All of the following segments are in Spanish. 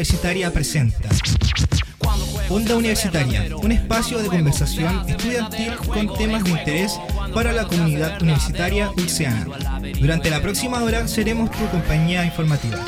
Universitaria presenta Onda Universitaria, un espacio de conversación estudiantil con temas de interés para la comunidad universitaria ulceana. Durante la próxima hora seremos tu compañía informativa.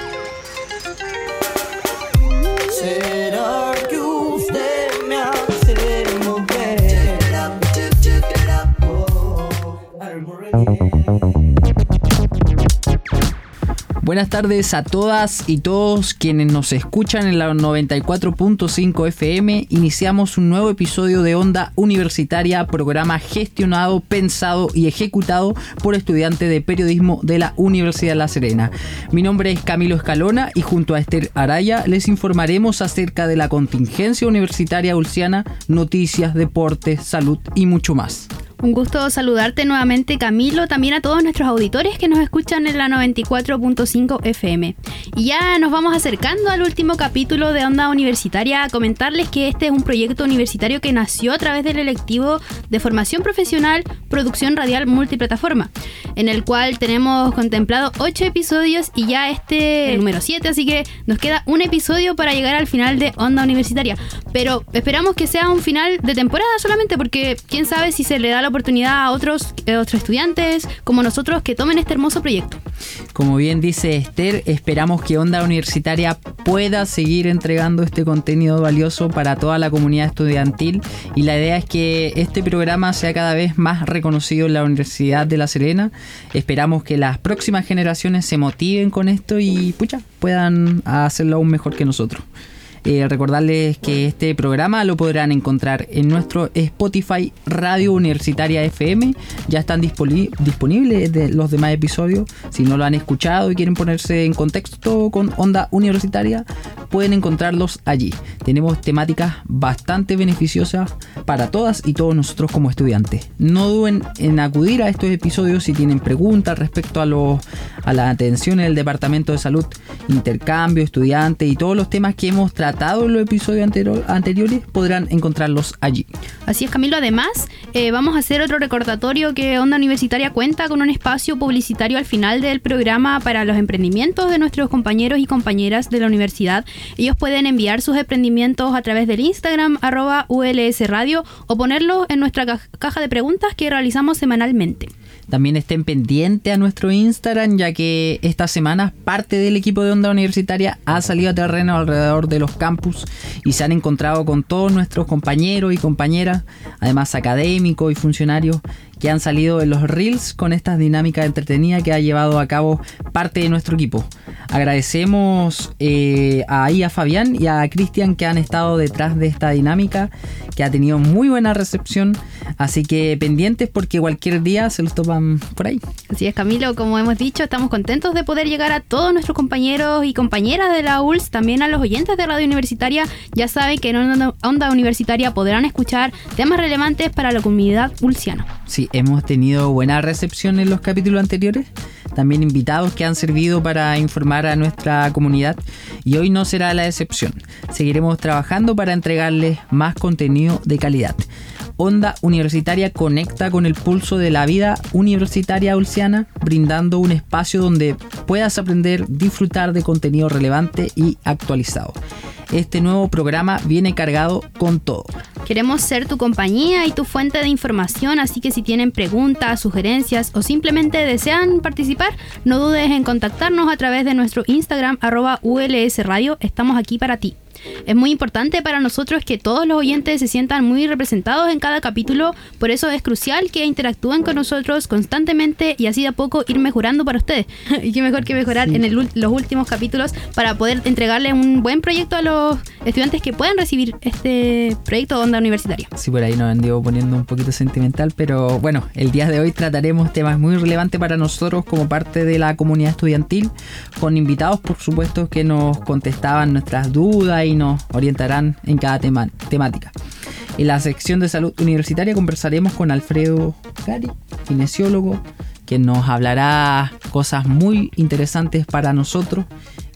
Buenas tardes a todas y todos quienes nos escuchan en la 94.5 FM. Iniciamos un nuevo episodio de Onda Universitaria, programa gestionado, pensado y ejecutado por estudiantes de periodismo de la Universidad de La Serena. Mi nombre es Camilo Escalona y junto a Esther Araya les informaremos acerca de la contingencia universitaria ulciana, noticias, deportes, salud y mucho más. Un gusto saludarte nuevamente Camilo, también a todos nuestros auditores que nos escuchan en la 94.5 FM. Y ya nos vamos acercando al último capítulo de Onda Universitaria a comentarles que este es un proyecto universitario que nació a través del electivo de formación profesional Producción Radial Multiplataforma, en el cual tenemos contemplado 8 episodios y ya este número 7, así que nos queda un episodio para llegar al final de Onda Universitaria. Pero esperamos que sea un final de temporada solamente porque quién sabe si se le da la oportunidad a otros, eh, otros estudiantes como nosotros que tomen este hermoso proyecto. Como bien dice Esther, esperamos que Onda Universitaria pueda seguir entregando este contenido valioso para toda la comunidad estudiantil y la idea es que este programa sea cada vez más reconocido en la Universidad de La Serena. Esperamos que las próximas generaciones se motiven con esto y pucha, puedan hacerlo aún mejor que nosotros. Eh, recordarles que este programa lo podrán encontrar en nuestro Spotify Radio Universitaria FM. Ya están disponibles de los demás episodios. Si no lo han escuchado y quieren ponerse en contexto con Onda Universitaria, pueden encontrarlos allí. Tenemos temáticas bastante beneficiosas para todas y todos nosotros como estudiantes. No duden en acudir a estos episodios si tienen preguntas respecto a, los, a la atención en el Departamento de Salud, intercambio, estudiantes y todos los temas que hemos tratado en los episodios anteriores podrán encontrarlos allí. Así es, Camilo. Además, eh, vamos a hacer otro recordatorio que Onda Universitaria cuenta con un espacio publicitario al final del programa para los emprendimientos de nuestros compañeros y compañeras de la universidad. Ellos pueden enviar sus emprendimientos a través del Instagram arroba ULS Radio o ponerlos en nuestra caja de preguntas que realizamos semanalmente. También estén pendientes a nuestro Instagram, ya que esta semana parte del equipo de Onda Universitaria ha salido a terreno alrededor de los campus y se han encontrado con todos nuestros compañeros y compañeras, además académicos y funcionarios que han salido en los reels con estas dinámicas entretenidas que ha llevado a cabo parte de nuestro equipo. Agradecemos eh, ahí a Fabián y a Cristian que han estado detrás de esta dinámica, que ha tenido muy buena recepción, así que pendientes porque cualquier día se los topan por ahí. Así es, Camilo, como hemos dicho, estamos contentos de poder llegar a todos nuestros compañeros y compañeras de la ULS, también a los oyentes de Radio Universitaria. Ya saben que en Onda Universitaria podrán escuchar temas relevantes para la comunidad ulsiana. Sí, hemos tenido buena recepción en los capítulos anteriores, también invitados que han servido para informar a nuestra comunidad y hoy no será la excepción. Seguiremos trabajando para entregarles más contenido de calidad. Onda Universitaria conecta con el pulso de la vida universitaria ulciana, brindando un espacio donde puedas aprender, disfrutar de contenido relevante y actualizado. Este nuevo programa viene cargado con todo. Queremos ser tu compañía y tu fuente de información, así que si tienen preguntas, sugerencias o simplemente desean participar, no dudes en contactarnos a través de nuestro Instagram arroba ULS Radio. Estamos aquí para ti. Es muy importante para nosotros que todos los oyentes se sientan muy representados en cada capítulo, por eso es crucial que interactúen con nosotros constantemente y así de a poco ir mejorando para ustedes. y qué mejor que mejorar en los últimos capítulos para poder entregarle un buen proyecto a los estudiantes que puedan recibir este proyecto de onda universitaria. Sí, por ahí nos ido poniendo un poquito sentimental, pero bueno, el día de hoy trataremos temas muy relevantes para nosotros como parte de la comunidad estudiantil, con invitados por supuesto que nos contestaban nuestras dudas y nos orientarán en cada tema, temática. En la sección de salud universitaria conversaremos con Alfredo Gari, kinesiólogo, que nos hablará cosas muy interesantes para nosotros.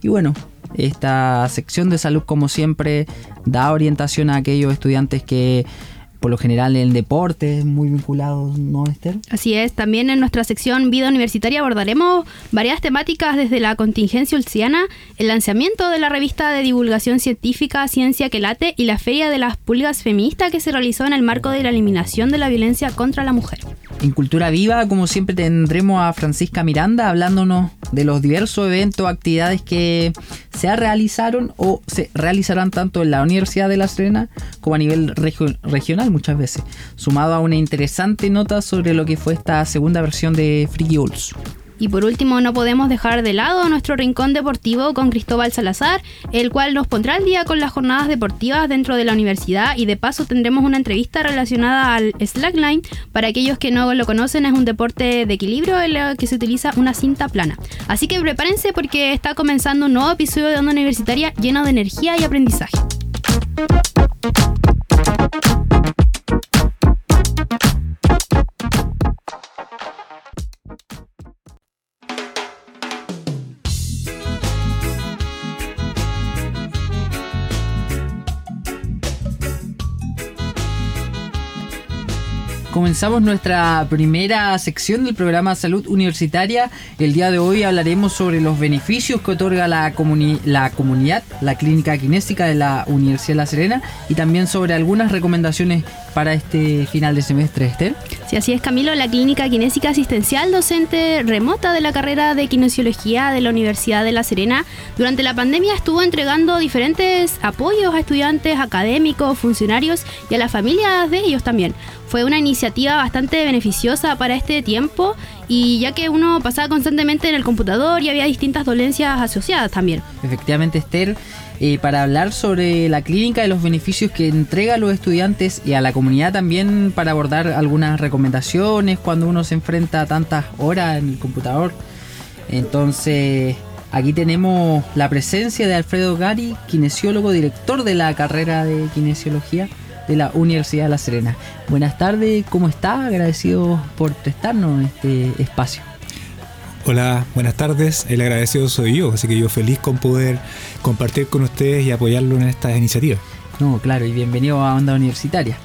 Y bueno, esta sección de salud como siempre da orientación a aquellos estudiantes que por lo general el deporte, muy vinculado, ¿no, Esther? Así es, también en nuestra sección Vida Universitaria abordaremos varias temáticas desde la contingencia ulciana, el lanzamiento de la revista de divulgación científica Ciencia que Late y la Feria de las Pulgas Feministas que se realizó en el marco de la eliminación de la violencia contra la mujer. En Cultura Viva, como siempre, tendremos a Francisca Miranda hablándonos de los diversos eventos, actividades que se realizaron o se realizarán tanto en la Universidad de La Serena como a nivel regio- regional muchas veces, sumado a una interesante nota sobre lo que fue esta segunda versión de Freaky Olds. Y por último, no podemos dejar de lado nuestro rincón deportivo con Cristóbal Salazar, el cual nos pondrá al día con las jornadas deportivas dentro de la universidad y de paso tendremos una entrevista relacionada al slackline. Para aquellos que no lo conocen, es un deporte de equilibrio en el que se utiliza una cinta plana. Así que prepárense porque está comenzando un nuevo episodio de Onda Universitaria lleno de energía y aprendizaje. Comenzamos nuestra primera sección del programa Salud Universitaria. El día de hoy hablaremos sobre los beneficios que otorga la, comuni- la comunidad, la clínica kinésica de la Universidad de La Serena y también sobre algunas recomendaciones para este final de semestre, Esther. Si así es, Camilo, la clínica kinésica asistencial docente remota de la carrera de kinesiología de la Universidad de La Serena, durante la pandemia estuvo entregando diferentes apoyos a estudiantes, académicos, funcionarios y a las familias de ellos también. Fue una iniciativa bastante beneficiosa para este tiempo y ya que uno pasaba constantemente en el computador y había distintas dolencias asociadas también. Efectivamente, Esther, eh, para hablar sobre la clínica y los beneficios que entrega a los estudiantes y a la comunidad también para abordar algunas recomendaciones cuando uno se enfrenta a tantas horas en el computador. Entonces, aquí tenemos la presencia de Alfredo Gari, kinesiólogo, director de la carrera de kinesiología de la Universidad de La Serena. Buenas tardes, ¿cómo está? Agradecido por prestarnos este espacio. Hola, buenas tardes. El agradecido soy yo, así que yo feliz con poder compartir con ustedes y apoyarlo en estas iniciativas. No, claro, y bienvenido a Onda Universitaria.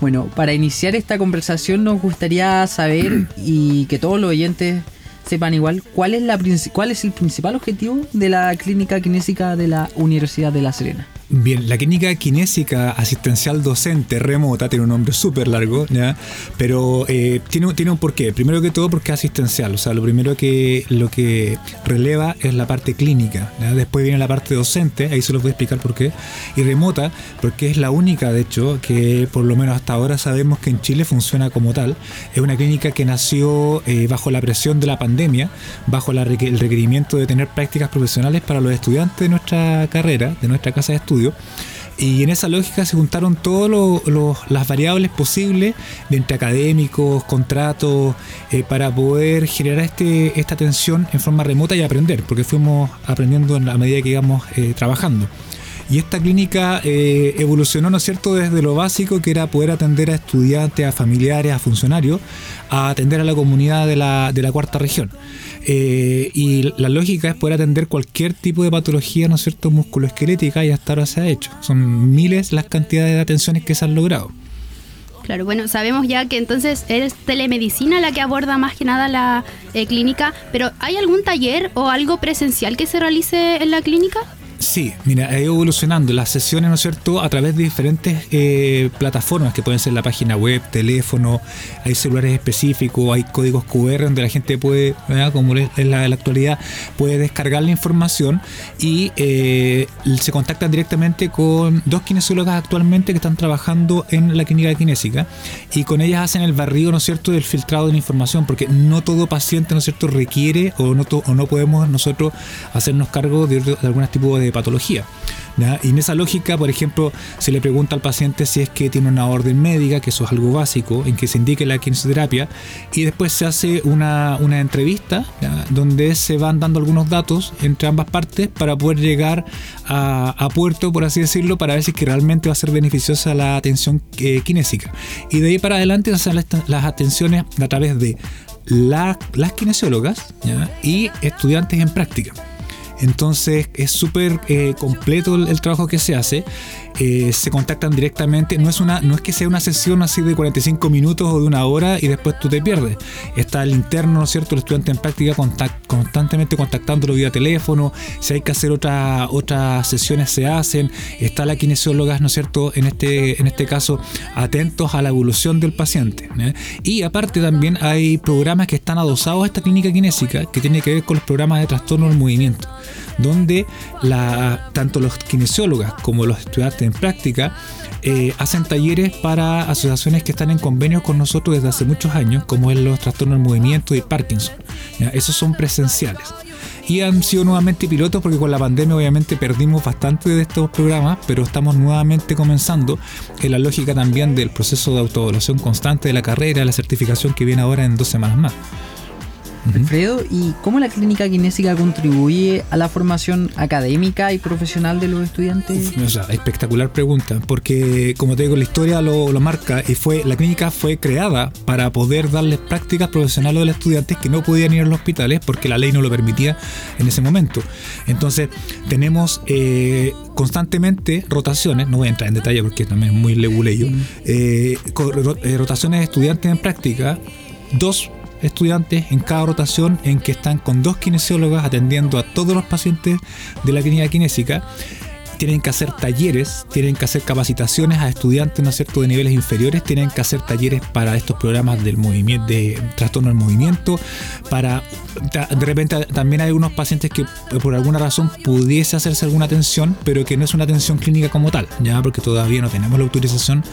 Bueno, para iniciar esta conversación nos gustaría saber y que todos los oyentes sepan igual cuál es la cuál es el principal objetivo de la clínica kinésica de la Universidad de La Serena. Bien, la clínica kinésica asistencial docente remota tiene un nombre súper largo, ¿ya? pero eh, tiene, tiene un porqué. Primero que todo porque es asistencial, o sea, lo primero que lo que releva es la parte clínica. ¿ya? Después viene la parte docente, ahí se los voy a explicar por qué. Y remota, porque es la única, de hecho, que por lo menos hasta ahora sabemos que en Chile funciona como tal. Es una clínica que nació eh, bajo la presión de la pandemia, bajo la el requerimiento de tener prácticas profesionales para los estudiantes de nuestra carrera, de nuestra casa de estudio. Y en esa lógica se juntaron todas las variables posibles de entre académicos, contratos, eh, para poder generar este, esta atención en forma remota y aprender, porque fuimos aprendiendo en la medida que íbamos eh, trabajando. Y esta clínica eh, evolucionó, ¿no es cierto?, desde lo básico, que era poder atender a estudiantes, a familiares, a funcionarios, a atender a la comunidad de la, de la cuarta región. Eh, y la lógica es poder atender cualquier tipo de patología, ¿no es cierto?, musculoesquelética y hasta ahora se ha hecho. Son miles las cantidades de atenciones que se han logrado. Claro, bueno, sabemos ya que entonces es telemedicina la que aborda más que nada la eh, clínica, pero ¿hay algún taller o algo presencial que se realice en la clínica? Sí, mira, ha ido evolucionando las sesiones, ¿no es cierto?, a través de diferentes eh, plataformas que pueden ser la página web, teléfono, hay celulares específicos, hay códigos QR donde la gente puede, ¿verdad? como es la, la actualidad, puede descargar la información y eh, se contactan directamente con dos kinesiólogas actualmente que están trabajando en la clínica kinésica y con ellas hacen el barrido, ¿no es cierto?, del filtrado de la información, porque no todo paciente, ¿no es cierto?, requiere o no, to- o no podemos nosotros hacernos cargo de, de algún tipo de patología. Y en esa lógica, por ejemplo, se le pregunta al paciente si es que tiene una orden médica, que eso es algo básico, en que se indique la kinesioterapia, y después se hace una, una entrevista donde se van dando algunos datos entre ambas partes para poder llegar a, puerto, por así decirlo, para ver si es que realmente va a ser beneficiosa la atención eh, kinésica. Y de ahí para adelante se hacen las, atenciones a través de la- las kinesiólogas y estudiantes en práctica. Entonces es súper eh, completo el, el trabajo que se hace. Eh, se contactan directamente. No es, una, no es que sea una sesión así de 45 minutos o de una hora y después tú te pierdes. Está el interno, ¿no es cierto? El estudiante en práctica contact- constantemente contactándolo vía teléfono. Si hay que hacer otra, otras sesiones, se hacen. Está la kinesióloga, ¿no es cierto? En este, en este caso, atentos a la evolución del paciente. ¿eh? Y aparte también hay programas que están adosados a esta clínica kinésica que tiene que ver con los programas de trastorno del movimiento donde la, tanto los kinesiólogas como los estudiantes en práctica eh, hacen talleres para asociaciones que están en convenio con nosotros desde hace muchos años, como es los trastornos del movimiento y Parkinson. Esos son presenciales. Y han sido nuevamente pilotos porque con la pandemia obviamente perdimos bastante de estos programas, pero estamos nuevamente comenzando en la lógica también del proceso de autoevaluación constante de la carrera, la certificación que viene ahora en dos semanas más. Alfredo, ¿y cómo la clínica kinésica contribuye a la formación académica y profesional de los estudiantes? O sea, espectacular pregunta, porque como te digo, la historia lo, lo marca y fue la clínica fue creada para poder darles prácticas profesionales a los estudiantes que no podían ir a los hospitales porque la ley no lo permitía en ese momento. Entonces, tenemos eh, constantemente rotaciones, no voy a entrar en detalle porque también es muy leguleyo, eh, eh, rotaciones de estudiantes en práctica, dos estudiantes en cada rotación en que están con dos kinesiólogas atendiendo a todos los pacientes de la clínica kinésica. Tienen que hacer talleres, tienen que hacer capacitaciones a estudiantes, ¿no es de niveles inferiores, tienen que hacer talleres para estos programas del movimiento, de trastorno del movimiento, para de repente también hay algunos pacientes que eh, por alguna razón pudiese hacerse alguna atención, pero que no es una atención clínica como tal, ya porque todavía no tenemos la autorización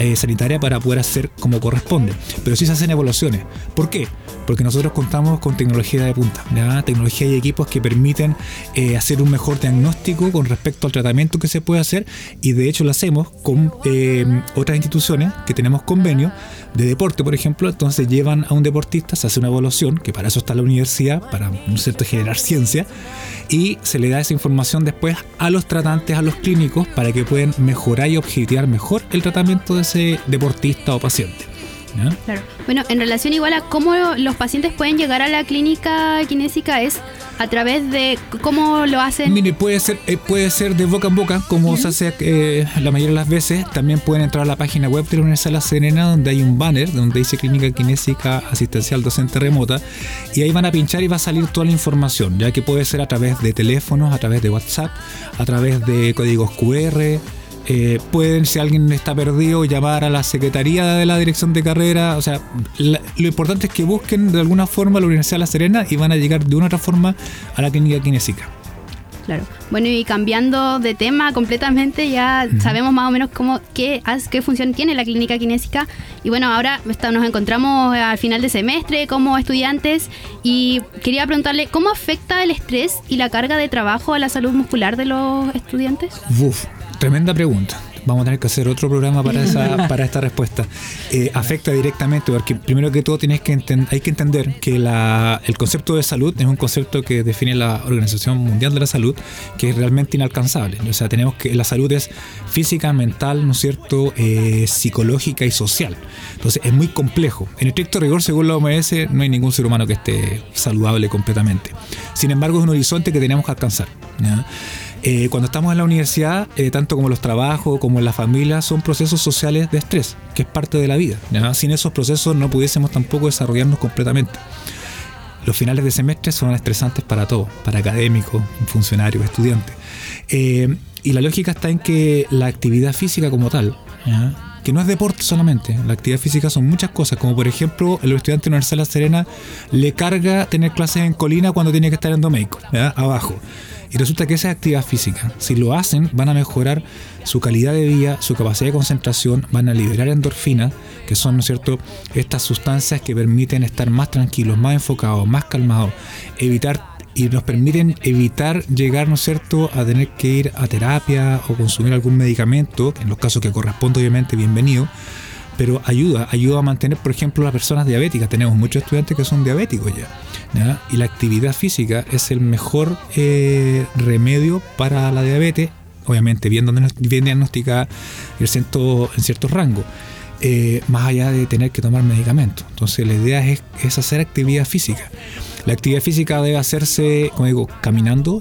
eh, sanitaria para poder hacer como corresponde. Pero sí se hacen evaluaciones. ¿Por qué? Porque nosotros contamos con tecnología de punta, tecnología y equipos que permiten eh, hacer un mejor diagnóstico con respecto al tratamiento que se puede hacer y de hecho lo hacemos con eh, otras instituciones que tenemos convenio de deporte, por ejemplo, entonces llevan a un deportista, se hace una evaluación, que para eso está la universidad, para ¿no es cierto? generar ciencia, y se le da esa información después a los tratantes, a los clínicos, para que puedan mejorar y objetivar mejor el tratamiento de ese deportista o paciente. Claro. Bueno, en relación igual a cómo los pacientes pueden llegar a la clínica kinésica es a través de cómo lo hacen. Mire, puede ser, eh, puede ser de boca en boca, como se hace eh, la mayoría de las veces. También pueden entrar a la página web de la Universidad de La Serena, donde hay un banner donde dice Clínica Kinésica Asistencial Docente Remota. Y ahí van a pinchar y va a salir toda la información, ya que puede ser a través de teléfonos, a través de WhatsApp, a través de códigos QR. Eh, pueden, si alguien está perdido, llamar a la Secretaría de la Dirección de Carrera. O sea, la- lo importante es que busquen de alguna forma la Universidad de La Serena y van a llegar de una u otra forma a la clínica kinésica. Claro. Bueno, y cambiando de tema completamente, ya sabemos más o menos cómo, qué, qué función tiene la clínica kinésica. Y bueno, ahora está- nos encontramos al final de semestre como estudiantes y quería preguntarle, ¿cómo afecta el estrés y la carga de trabajo a la salud muscular de los estudiantes? Uf, tremenda pregunta. Vamos a tener que hacer otro programa para esa, para esta respuesta. Eh, afecta directamente, porque primero que todo tienes que hay que entender que la- el concepto de salud es un concepto que define la Organización Mundial de la Salud, que es realmente inalcanzable. O sea, tenemos que la salud es física, mental, ¿no es cierto?, Eh, psicológica y social. Entonces es muy complejo. En estricto rigor, según la OMS, no hay ningún ser humano que esté saludable completamente. Sin embargo, es un horizonte que tenemos que alcanzar. ¿ya? Eh, cuando estamos en la universidad, eh, tanto como los trabajos como en la familia, son procesos sociales de estrés, que es parte de la vida. ¿ya? Sin esos procesos no pudiésemos tampoco desarrollarnos completamente. Los finales de semestre son estresantes para todos, para académicos, funcionarios, estudiantes. Eh, y la lógica está en que la actividad física como tal. Que no es deporte solamente, la actividad física son muchas cosas, como por ejemplo, el estudiante de Universidad de La Serena le carga tener clases en colina cuando tiene que estar en Domeico, abajo. Y resulta que esa es actividad física. Si lo hacen, van a mejorar su calidad de vida, su capacidad de concentración, van a liberar endorfinas, que son, ¿no es cierto?, estas sustancias que permiten estar más tranquilos, más enfocados, más calmados, evitar y nos permiten evitar llegar, ¿no cierto?, a tener que ir a terapia o consumir algún medicamento, en los casos que corresponde, obviamente, bienvenido, pero ayuda, ayuda a mantener, por ejemplo, las personas diabéticas. Tenemos muchos estudiantes que son diabéticos ya. Y la actividad física es el mejor eh, remedio para la diabetes, obviamente bien, bien diagnosticada en, cierto, ciertos rangos. eh, más allá de tener que tomar medicamentos. Entonces la idea es, es hacer actividad física. La actividad física debe hacerse, como digo, caminando,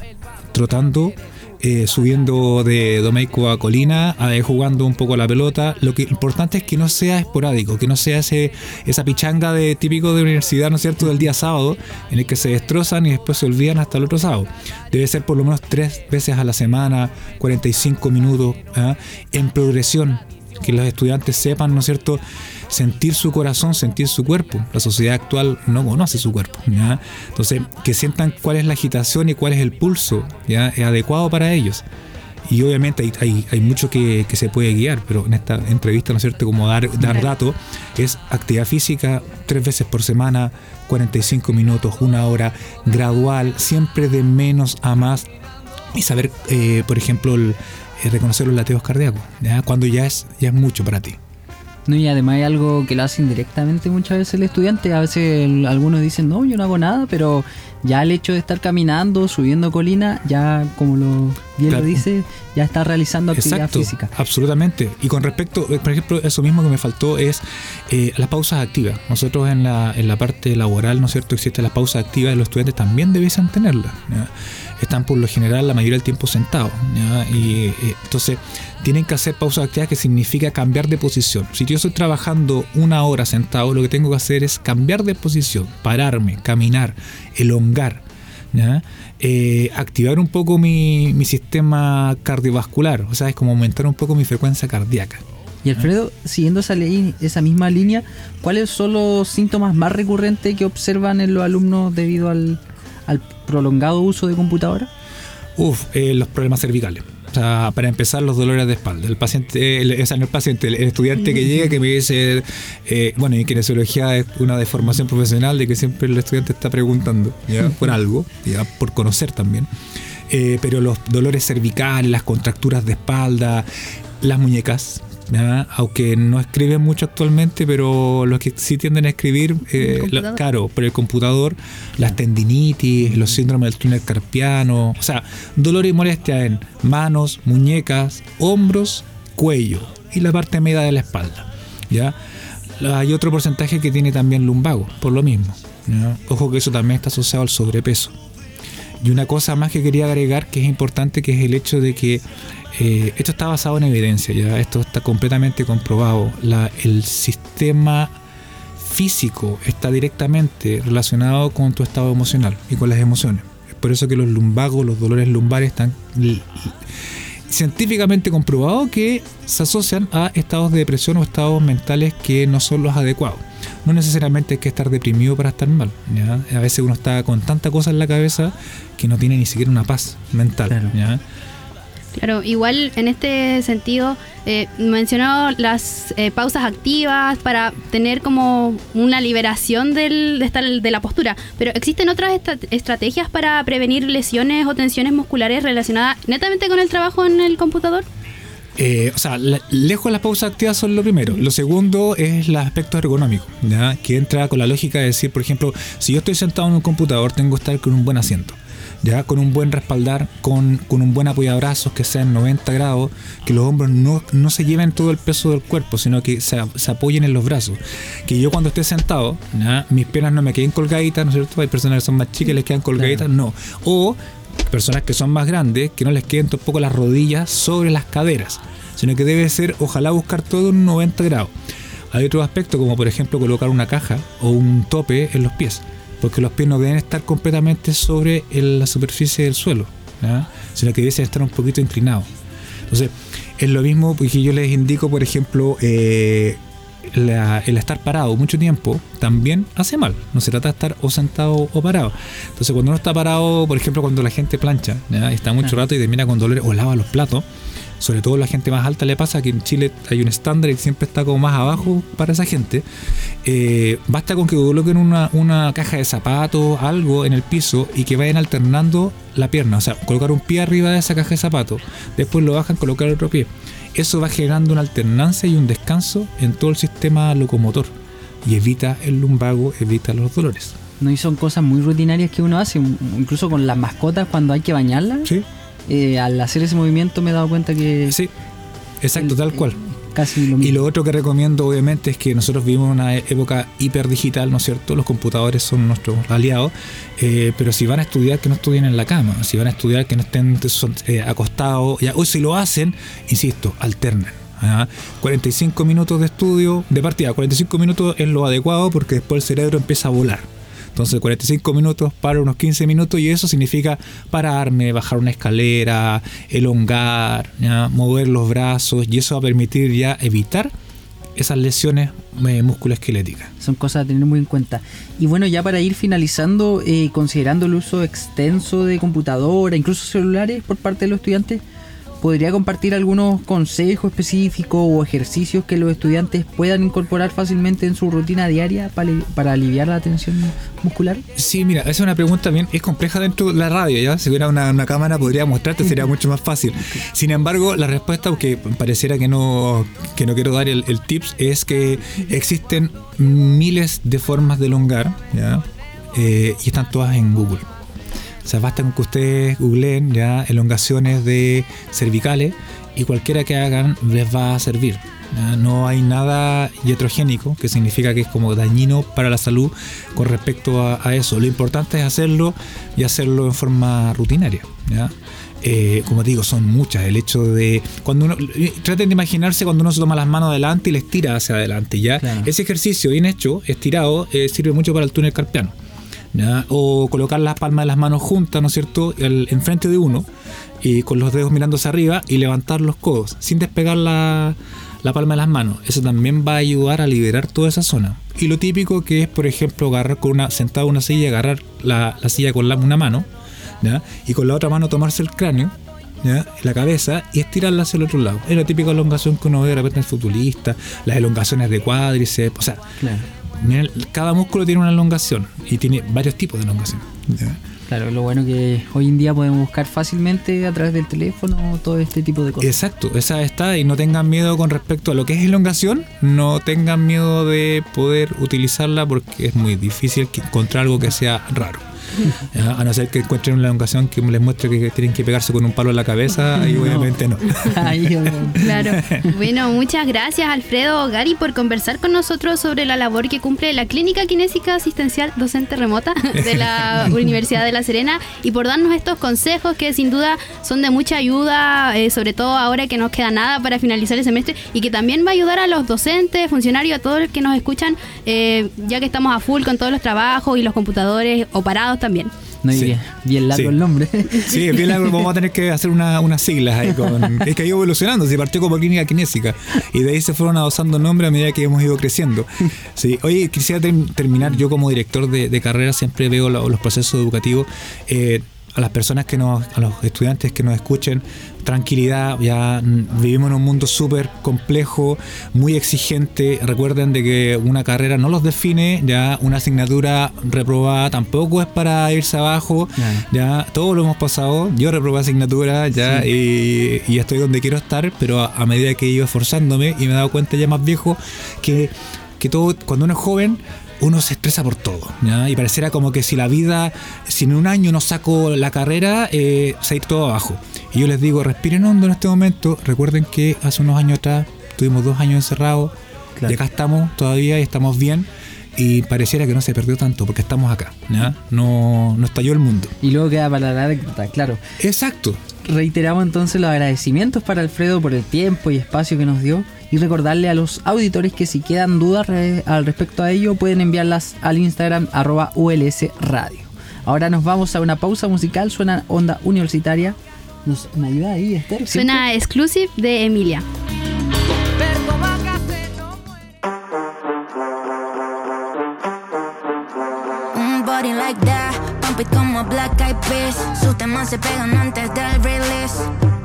trotando, eh, subiendo de Domeico a Colina, jugando un poco la pelota. Lo que importante es que no sea esporádico, que no sea ese, esa pichanga de típico de universidad, ¿no es cierto?, del día sábado, en el que se destrozan y después se olvidan hasta el otro sábado. Debe ser por lo menos tres veces a la semana, 45 minutos, ¿ah? en progresión, que los estudiantes sepan, ¿no es cierto?, sentir su corazón, sentir su cuerpo. La sociedad actual no conoce su cuerpo. ¿ya? Entonces, que sientan cuál es la agitación y cuál es el pulso ¿ya? es adecuado para ellos. Y obviamente hay, hay, hay mucho que, que, se puede guiar, pero en esta entrevista, ¿no es cierto?, como dar, dar datos, es actividad física tres veces por semana, 45 minutos, una hora, gradual, siempre de menos a más. Y saber, eh, por ejemplo, el, eh, reconocer los latidos cardíacos, ¿ya? cuando ya es, ya es mucho para ti. No, y además hay algo que lo hace indirectamente muchas veces el estudiante. A veces el- algunos dicen, no, yo no hago nada, pero ya el hecho de estar caminando, subiendo colina, ya como lo bien Claro. lo dice, ya está realizando actividad Exacto, física. absolutamente. Y con respecto, eh, por ejemplo, eso mismo que me faltó es eh, las pausas activas. Nosotros en la, en la parte laboral, ¿no es cierto?, existen las pausas activas y los estudiantes también debiesen tenerlas. ¿ya? Están por lo general la mayoría del tiempo sentados. ¿ya? Y eh, entonces tienen que hacer pausas activas que significa cambiar de posición. Si yo estoy trabajando una hora sentado, lo que tengo que hacer es cambiar de posición, pararme, caminar, elongar. ¿ya? Eh, activar un poco mi, mi sistema cardiovascular, o sea, es como aumentar un poco mi frecuencia cardíaca. Y Alfredo, siguiendo esa, ley- esa misma línea, ¿cuáles son los síntomas más recurrentes que observan en los alumnos debido al, al prolongado uso de computadora? Uf, eh, los problemas cervicales. O sea, para empezar, los dolores de espalda. El paciente, el, o sea, no el paciente, el, el estudiante que llega que me dice, eh, bueno, y kinesiología es una deformación profesional de que siempre el estudiante está preguntando, ¿ya? Por algo, ¿ya? Por conocer también. Eh, pero los dolores cervicales, las contracturas de espalda, las muñecas, ¿ya? aunque no escriben mucho actualmente, pero los que sí tienden a escribir, eh, lo- claro, por el computador, las tendinitis, los síndromes del túnel carpiano, o sea, dolor y molestia en manos, muñecas, hombros, cuello y la parte media de la espalda, ¿ya? Hay otro porcentaje que tiene también lumbago, por lo mismo. ¿ya? Ojo que eso también está asociado al sobrepeso. Y una cosa más que quería agregar que es importante, que es el hecho de que eh, esto está basado en evidencia, ya esto está completamente comprobado. El sistema físico está directamente relacionado con tu estado emocional y con las emociones. Es por eso que los lumbagos, los dolores lumbares están científicamente comprobado que se asocian a estados de depresión o estados mentales que no son los adecuados. No necesariamente hay que estar deprimido para estar mal. ¿ya? A veces uno está con tanta cosa en la cabeza que no tiene ni siquiera una paz mental. Claro. ¿ya? Claro, igual en este sentido, eh, mencionó las eh, pausas activas para tener como una liberación del, de, esta- de la postura, pero ¿existen otras estrategias para prevenir lesiones o tensiones musculares relacionadas netamente con el trabajo en el computador? Eh, o sea, la- lejos de las pausas activas son lo primero. Lo segundo es el aspecto ergonómico, ¿ya? que entra con la lógica de decir, por ejemplo, si yo estoy sentado en un computador, tengo que estar con un buen asiento. ¿Ya? Con un buen respaldar, con, con un buen apoyabrazos que sea en 90 grados, que los hombros no, no se lleven todo el peso del cuerpo, sino que se, se apoyen en los brazos. Que yo cuando esté sentado, ¿ya? mis piernas no me queden colgaditas, ¿no es cierto? Hay personas que son más chicas y les quedan colgaditas, no. O personas que son más grandes, que no les queden tampoco las rodillas sobre las caderas, sino que debe ser, ojalá buscar todo en 90 grados. Hay otro aspecto, como por ejemplo colocar una caja o un tope en los pies, porque los pies no deben estar completamente sobre la superficie del suelo, sino que deben estar un poquito inclinados. Entonces, es lo mismo porque yo les indico, por ejemplo, eh, la- el estar parado mucho tiempo también hace mal. No se trata de estar o sentado o parado. Entonces, cuando uno está parado, por ejemplo, cuando la gente plancha, ¿ya? está mucho rato y termina con dolores o lava los platos, sobre todo la gente más alta le pasa que en Chile hay un estándar y siempre está como más abajo para esa gente. Eh, basta con que coloquen una, una caja de zapatos, algo en el piso y que vayan alternando la pierna. O sea, colocar un pie arriba de esa caja de zapatos, después lo bajan, colocar otro pie. Eso va generando una alternancia y un descanso en todo el sistema locomotor y evita el lumbago, evita los dolores. No, y son cosas muy rutinarias que uno hace, incluso con las mascotas cuando hay que bañarlas. Sí, eh, al hacer ese movimiento me he dado cuenta que sí, exacto, el- tal cual. Casi lo Y lo otro que recomiendo, obviamente, es que nosotros vivimos una época hiperdigital, ¿no es cierto? Los computadores son nuestros aliados, eh, pero si van a estudiar, que no estudien en la cama. Si van a estudiar, que no estén eh, acostados. Ya, o si lo hacen, insisto, alternen. ¿ah? 45 minutos de estudio, de partida, 45 minutos es lo adecuado porque después el cerebro empieza a volar. Entonces 45 minutos para unos 15 minutos y eso significa pararme, bajar una escalera, elongar, ¿ya? mover los brazos y eso va a permitir ya evitar esas lesiones eh, musculoesqueléticas. Son cosas a tener muy en cuenta. Y bueno, ya para ir finalizando, eh, considerando el uso extenso de computadora, incluso celulares por parte de los estudiantes, ¿podría compartir algunos consejos específicos o ejercicios que los estudiantes puedan incorporar fácilmente en su rutina diaria para, para aliviar la tensión muscular? Sí, mira, esa es una pregunta bien, es compleja dentro de la radio, ¿ya? Si hubiera una, una cámara podría mostrarte, sería mucho más fácil. Sin embargo, la respuesta, porque pareciera que no, que no quiero dar el, el tips, es que existen miles de formas de elongar, ¿ya? Eh, y están todas en Google. Sea, basta con que ustedes googleen ya elongaciones de cervicales y cualquiera que hagan les va a servir. No hay nada iatrogénico, que significa que es como dañino para la salud con respecto a, a eso. Lo importante es hacerlo y hacerlo en forma rutinaria. ¿ya? Eh, como te digo, son muchas. El hecho de. cuando uno Traten de imaginarse cuando uno se toma las manos adelante y les tira hacia adelante. ¿ya? Claro. Ese ejercicio bien hecho, estirado, eh, sirve mucho para el túnel carpiano. ¿Ya? O colocar las palmas de las manos juntas, ¿no es cierto?, el- enfrente de uno y con los dedos mirando hacia arriba y levantar los codos sin despegar la, la palma de las manos. Eso también va a ayudar a liberar toda esa zona. Y lo típico que es, por ejemplo, agarrar con una, sentado en una silla, agarrar la, la silla con la- una mano ¿ya? y con la otra mano tomarse el cráneo. ¿ya? la cabeza y estirarla hacia el otro lado. Es la típica elongación que uno ve de repente en futbolista, las elongaciones de cuádriceps, o sea, Claro. Mira, cada músculo tiene una elongación y tiene varios tipos de elongación. ¿ya? Claro, lo bueno que hoy en día podemos buscar fácilmente a través del teléfono todo este tipo de cosas. Exacto, esa está y no tengan miedo con respecto a lo que es elongación, no tengan miedo de poder utilizarla porque es muy difícil que encontrar algo que sea raro. A no ser que encuentren una elongación que les muestre que tienen que pegarse con un palo en la cabeza y obviamente no. Claro. Bueno, muchas gracias Alfredo Gary por conversar con nosotros sobre la labor que cumple la Clínica Kinésica Asistencial Docente Remota de la Universidad de La Serena y por darnos estos consejos que sin duda son de mucha ayuda, eh, sobre todo ahora que nos queda nada para finalizar el semestre y que también va a ayudar a los docentes, funcionarios, a todos los que nos escuchan, eh, ya que estamos a full con todos los trabajos y los computadores o parados también. No, y Sí. bien, bien largo Sí. el nombre. Sí, es bien largo, vamos a tener que hacer una- unas siglas ahí con. Es que ha ido evolucionando, se partió como clínica kinésica. Y de ahí se fueron adosando nombres a medida que hemos ido creciendo. Sí, oye, quisiera ter- terminar, yo como director de, de carrera siempre veo lo- los procesos educativos. eh, a las personas que nos, a los estudiantes que nos escuchen, tranquilidad, ya vivimos en un mundo súper complejo, muy exigente. Recuerden de que una carrera no los define, ya una asignatura reprobada tampoco es para irse abajo, ya todos lo hemos pasado. Yo reprobé asignatura ya y, y estoy donde quiero estar, pero a, a medida que he ido esforzándome y me he dado cuenta ya más viejo que, que todo, cuando uno es joven, uno se estresa por todo, ¿ya? Y pareciera como que si la vida, si en un año no saco la carrera, eh, se ir todo abajo. Y yo les digo, respiren hondo en este momento. Recuerden que hace unos años atrás tuvimos dos años encerrados Claro. y acá estamos todavía y estamos bien. Y pareciera que no se perdió tanto porque estamos acá, ¿ya? No, no estalló el mundo. Y luego queda para la anécdota, claro. Exacto. Reiteramos entonces los agradecimientos para Alfredo por el tiempo y espacio que nos dio y recordarle a los auditores que si quedan dudas re- al respecto a ello pueden enviarlas al Instagram arroba ULS Radio. Ahora nos vamos a una pausa musical, suena onda universitaria. ¿Nos, ¿Me ayuda ahí, Esther? Suena exclusive de Emilia. It como Black Eyed Peas. Sus temas se pegan antes del release.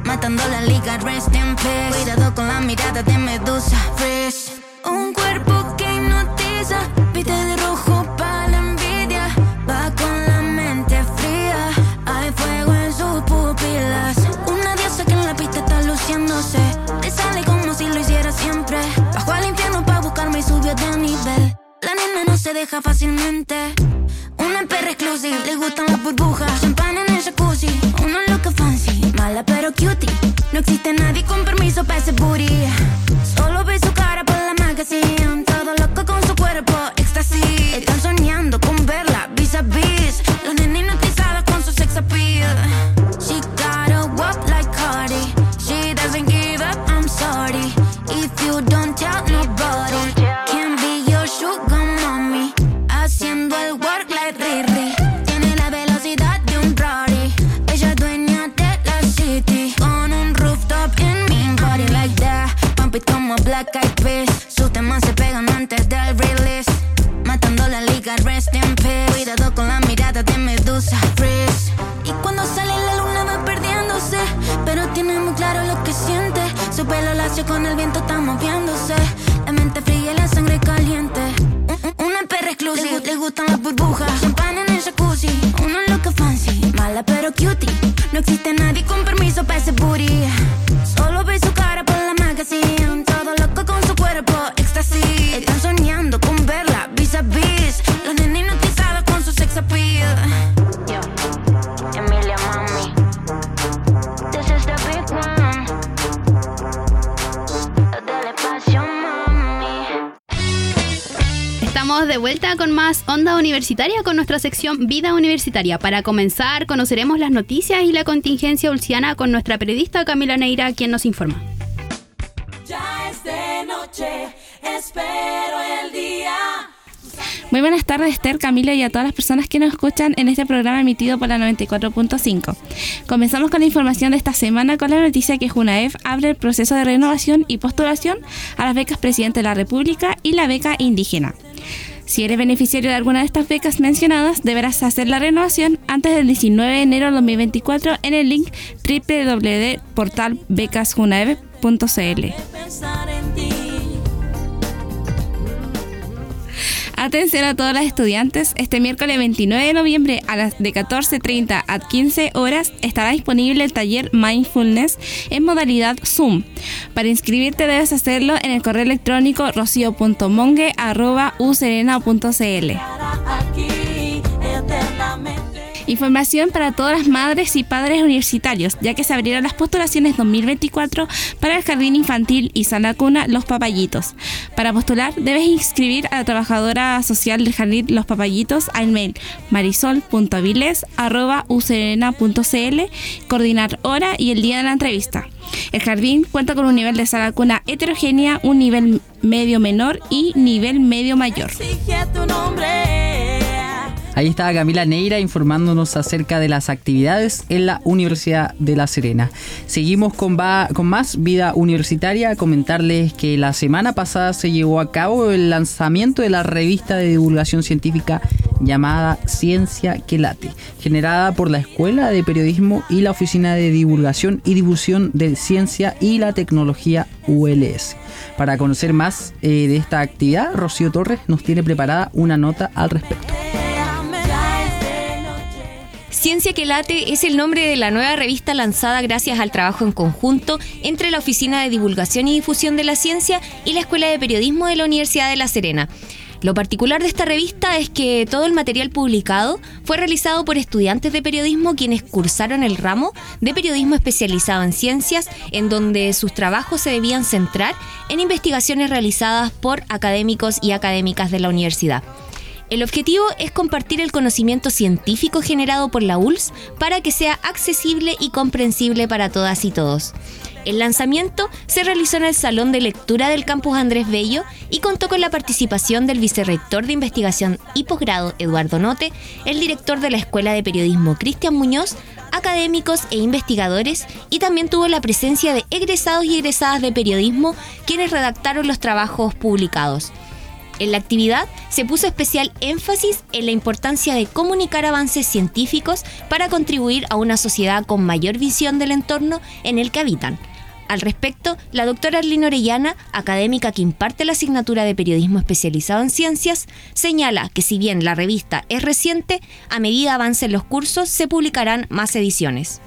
Matando la liga, rest in peace. Cuidado con la mirada de Medusa, fresh. Un cuerpo que hipnotiza, viste de rojo para la envidia. Va con la mente fría, hay fuego en sus pupilas. Una diosa que en la pista está luciéndose. Te sale como si lo hiciera siempre. Bajo al infierno para buscarme y subió de nivel. La nena no se deja fácilmente. Estamos de vuelta con más Onda Universitaria con nuestra sección Vida Universitaria. Para comenzar, conoceremos las noticias y la contingencia ulciana con nuestra periodista Camila Neira, quien nos informa. Ya es de noche, espero el día. Muy buenas tardes, Esther, Camila y a todas las personas que nos escuchan en este programa emitido por la 94.5. Comenzamos con la información de esta semana con la noticia que Junaef abre el proceso de renovación y postulación a las becas Presidente de la República y la beca indígena. Si eres beneficiario de alguna de estas becas mencionadas, deberás hacer la renovación antes del 19 de enero de 2024 en el link www.portalbecasjunaev.cl. Atención a todos los estudiantes, este miércoles 29 de noviembre a las de 14.30 a 15 horas estará disponible el taller Mindfulness en modalidad Zoom. Para inscribirte debes hacerlo en el correo electrónico rocio.monge.userena.cl. Información para todas las madres y padres universitarios, ya que se abrieron las postulaciones 2024 para el Jardín Infantil y Sana Cuna Los Papayitos. Para postular, debes inscribir a la trabajadora social del Jardín Los Papayitos al mail marisol.viles.userena.cl, coordinar hora y el día de la entrevista. El jardín cuenta con un nivel de sala cuna heterogénea, un nivel medio menor y nivel medio mayor. Ahí estaba Camila Neira informándonos acerca de las actividades en la Universidad de La Serena. Seguimos con más vida universitaria. Comentarles que la semana pasada se llevó a cabo el lanzamiento de la revista de divulgación científica llamada Ciencia que Late, generada por la Escuela de Periodismo y la Oficina de Divulgación y Difusión de Ciencia y la Tecnología ULS. Para conocer más eh, de esta actividad, Rocío Torres nos tiene preparada una nota al respecto. Ciencia que late es el nombre de la nueva revista lanzada gracias al trabajo en conjunto entre la Oficina de Divulgación y Difusión de la Ciencia y la Escuela de Periodismo de la Universidad de La Serena. Lo particular de esta revista es que todo el material publicado fue realizado por estudiantes de periodismo quienes cursaron el ramo de periodismo especializado en ciencias, en donde sus trabajos se debían centrar en investigaciones realizadas por académicos y académicas de la universidad. El objetivo es compartir el conocimiento científico generado por la ULS para que sea accesible y comprensible para todas y todos. El lanzamiento se realizó en el Salón de Lectura del Campus Andrés Bello y contó con la participación del vicerrector de investigación y posgrado Eduardo Note, el director de la Escuela de Periodismo Cristian Muñoz, académicos e investigadores y también tuvo la presencia de egresados y egresadas de periodismo quienes redactaron los trabajos publicados. En la actividad se puso especial énfasis en la importancia de comunicar avances científicos para contribuir a una sociedad con mayor visión del entorno en el que habitan. Al respecto, la doctora Arlene Orellana, académica que imparte la asignatura de periodismo especializado en ciencias, señala que si bien la revista es reciente, a medida avancen los cursos se publicarán más ediciones.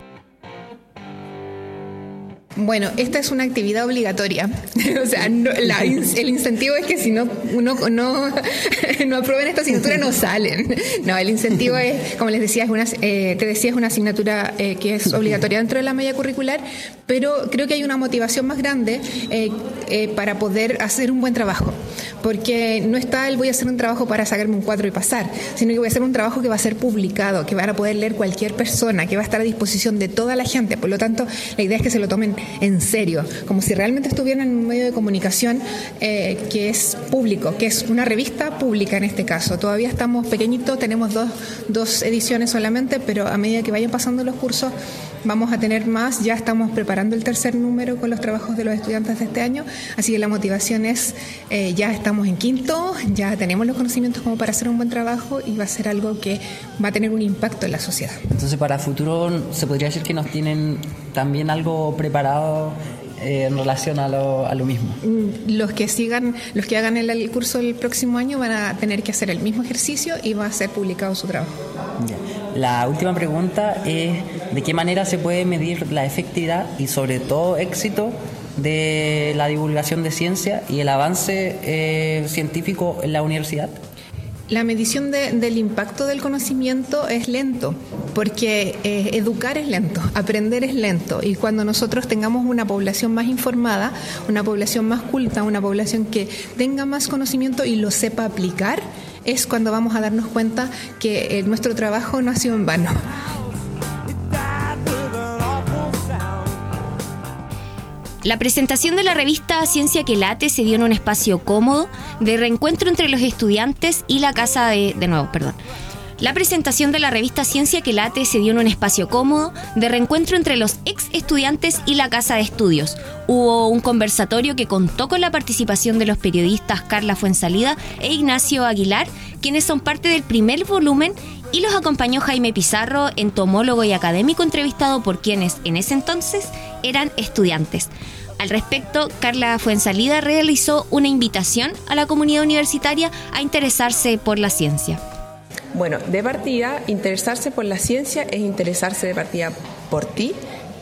Bueno, esta es una actividad obligatoria. o sea, no- la- el incentivo es que si no uno no, no aprueban esta asignatura no salen. No, el incentivo es, como les decía, es una, eh, te decía, es una asignatura eh, que es obligatoria dentro de la malla curricular, pero creo que hay una motivación más grande eh, eh, para poder hacer un buen trabajo. Porque no está el voy a hacer un trabajo para sacarme un cuadro y pasar, sino que voy a hacer un trabajo que va a ser publicado, que van a poder leer cualquier persona, que va a estar a disposición de toda la gente. Por lo tanto, la idea es que se lo tomen en serio, como si realmente estuvieran en un medio de comunicación eh, que es público, que es una revista pública en este caso. Todavía estamos pequeñitos, tenemos dos, dos ediciones solamente, pero a medida que vayan pasando los cursos vamos a tener más, ya estamos preparando el tercer número con los trabajos de los estudiantes de este año, así que la motivación es, eh, ya estamos en quinto, ya tenemos los conocimientos como para hacer un buen trabajo y va a ser algo que va a tener un impacto en la sociedad. Entonces, para futuro, se podría decir que nos tienen también algo preparado eh, en relación a lo, a lo mismo. Mm, Los que sigan, los que hagan el, el curso el próximo año van a tener que hacer el mismo ejercicio y va a ser publicado su trabajo. La última pregunta es, ¿de qué manera se puede medir la efectividad y sobre todo éxito de la divulgación de ciencia y el avance eh, científico en la universidad? La medición de- del impacto del conocimiento es lento, porque eh, educar es lento, aprender es lento, y cuando nosotros tengamos una población más informada, una población más culta, una población que tenga más conocimiento y lo sepa aplicar, es cuando vamos a darnos cuenta que eh, nuestro trabajo no ha sido en vano. La presentación de la revista Ciencia que Late se dio en un espacio cómodo de reencuentro entre los estudiantes y la casa de... De nuevo, perdón. La presentación de la revista Ciencia que Late se dio en un espacio cómodo de reencuentro entre los ex estudiantes y la casa de estudios. Hubo un conversatorio que contó con la participación de los periodistas Carla Fuensalida e Ignacio Aguilar, quienes son parte del primer volumen, y los acompañó Jaime Pizarro, entomólogo y académico entrevistado por quienes en ese entonces eran estudiantes. Al respecto, Carla Fuensalida realizó una invitación a la comunidad universitaria a interesarse por la ciencia. Bueno, de partida, interesarse por la ciencia es interesarse de partida por ti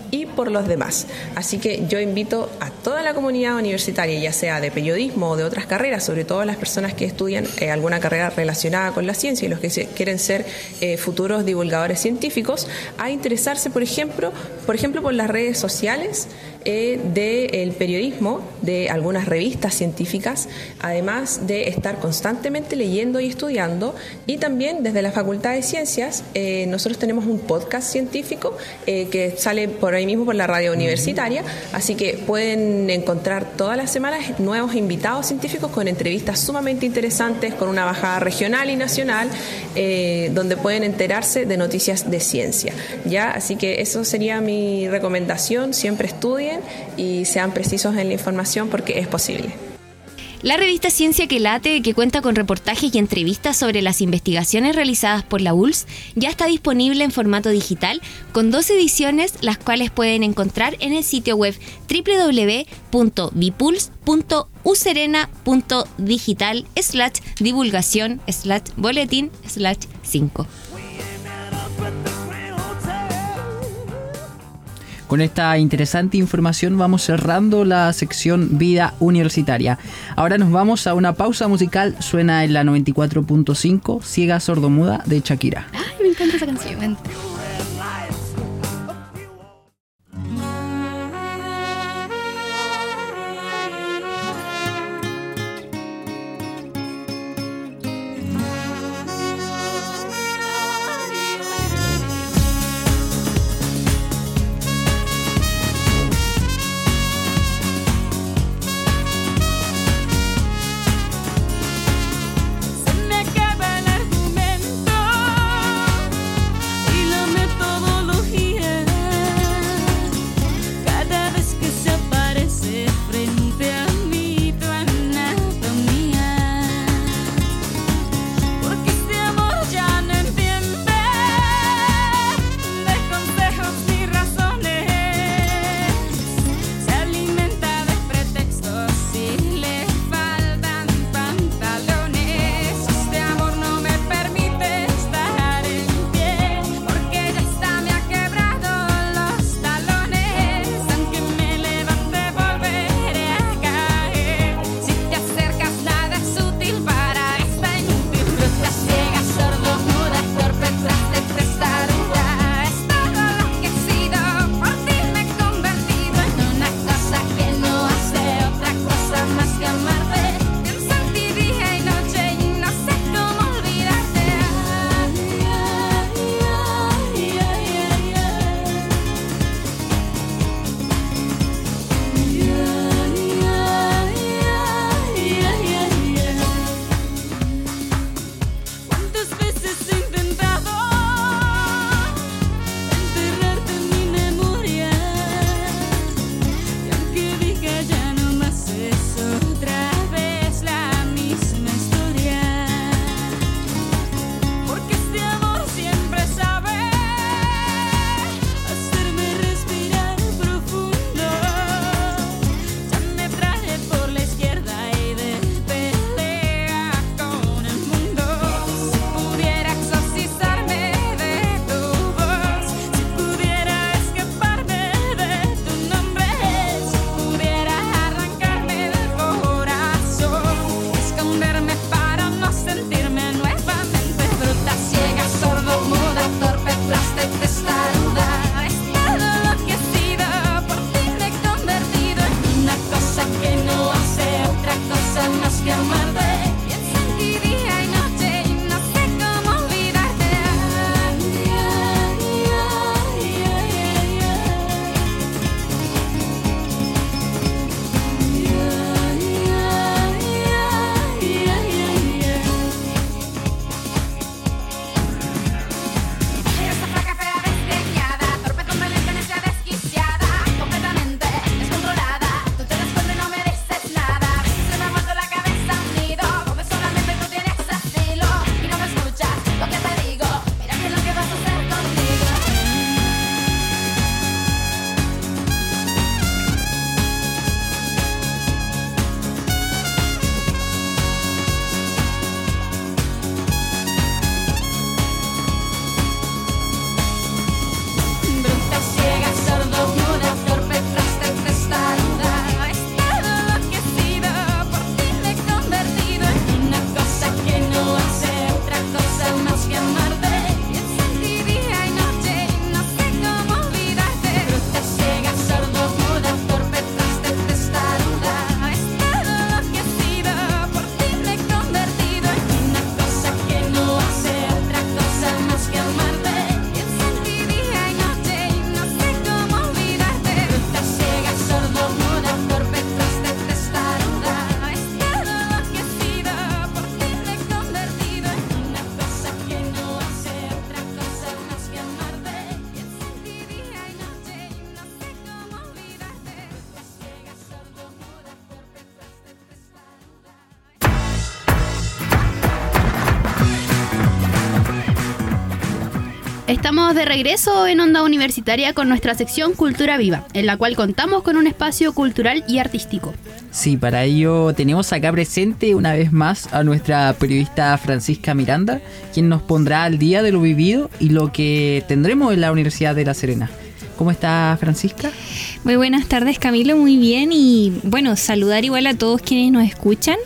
y por los demás. Así que yo invito a toda la comunidad universitaria, ya sea de periodismo o de otras carreras, sobre todo a las personas que estudian eh, alguna carrera relacionada con la ciencia y los que quieren ser eh, futuros divulgadores científicos, a interesarse, por ejemplo, por ejemplo, por las redes sociales eh, del periodismo, de algunas revistas científicas, además de estar constantemente leyendo y estudiando. Y también desde la Facultad de Ciencias, eh, nosotros tenemos un podcast científico eh, que sale por ahí mismo por la radio universitaria, así que pueden encontrar todas las semanas nuevos invitados científicos con entrevistas sumamente interesantes, con una bajada regional y nacional, eh, donde pueden enterarse de noticias de ciencia. ¿ya? Así que eso sería mi recomendación, siempre estudien y sean precisos en la información porque es posible. La revista Ciencia que Late, que cuenta con reportajes y entrevistas sobre las investigaciones realizadas por la ULS, ya está disponible en formato digital con dos ediciones, las cuales pueden encontrar en el sitio web www.bipuls.userena.digital slash divulgación slash boletín slash 5. Con esta interesante información vamos cerrando la sección Vida Universitaria. Ahora nos vamos a una pausa musical. Suena en la 94.5 Ciega Sordomuda de Shakira. Ay, me encanta esa canción. Estamos de regreso en Onda Universitaria con nuestra sección Cultura Viva, en la cual contamos con un espacio cultural y artístico. Sí, para ello tenemos acá presente una vez más a nuestra periodista Francisca Miranda, quien nos pondrá al día de lo vivido y lo que tendremos en la Universidad de La Serena. ¿Cómo está Francisca? Muy buenas tardes Camilo, muy bien y bueno, saludar igual a todos quienes nos escuchan.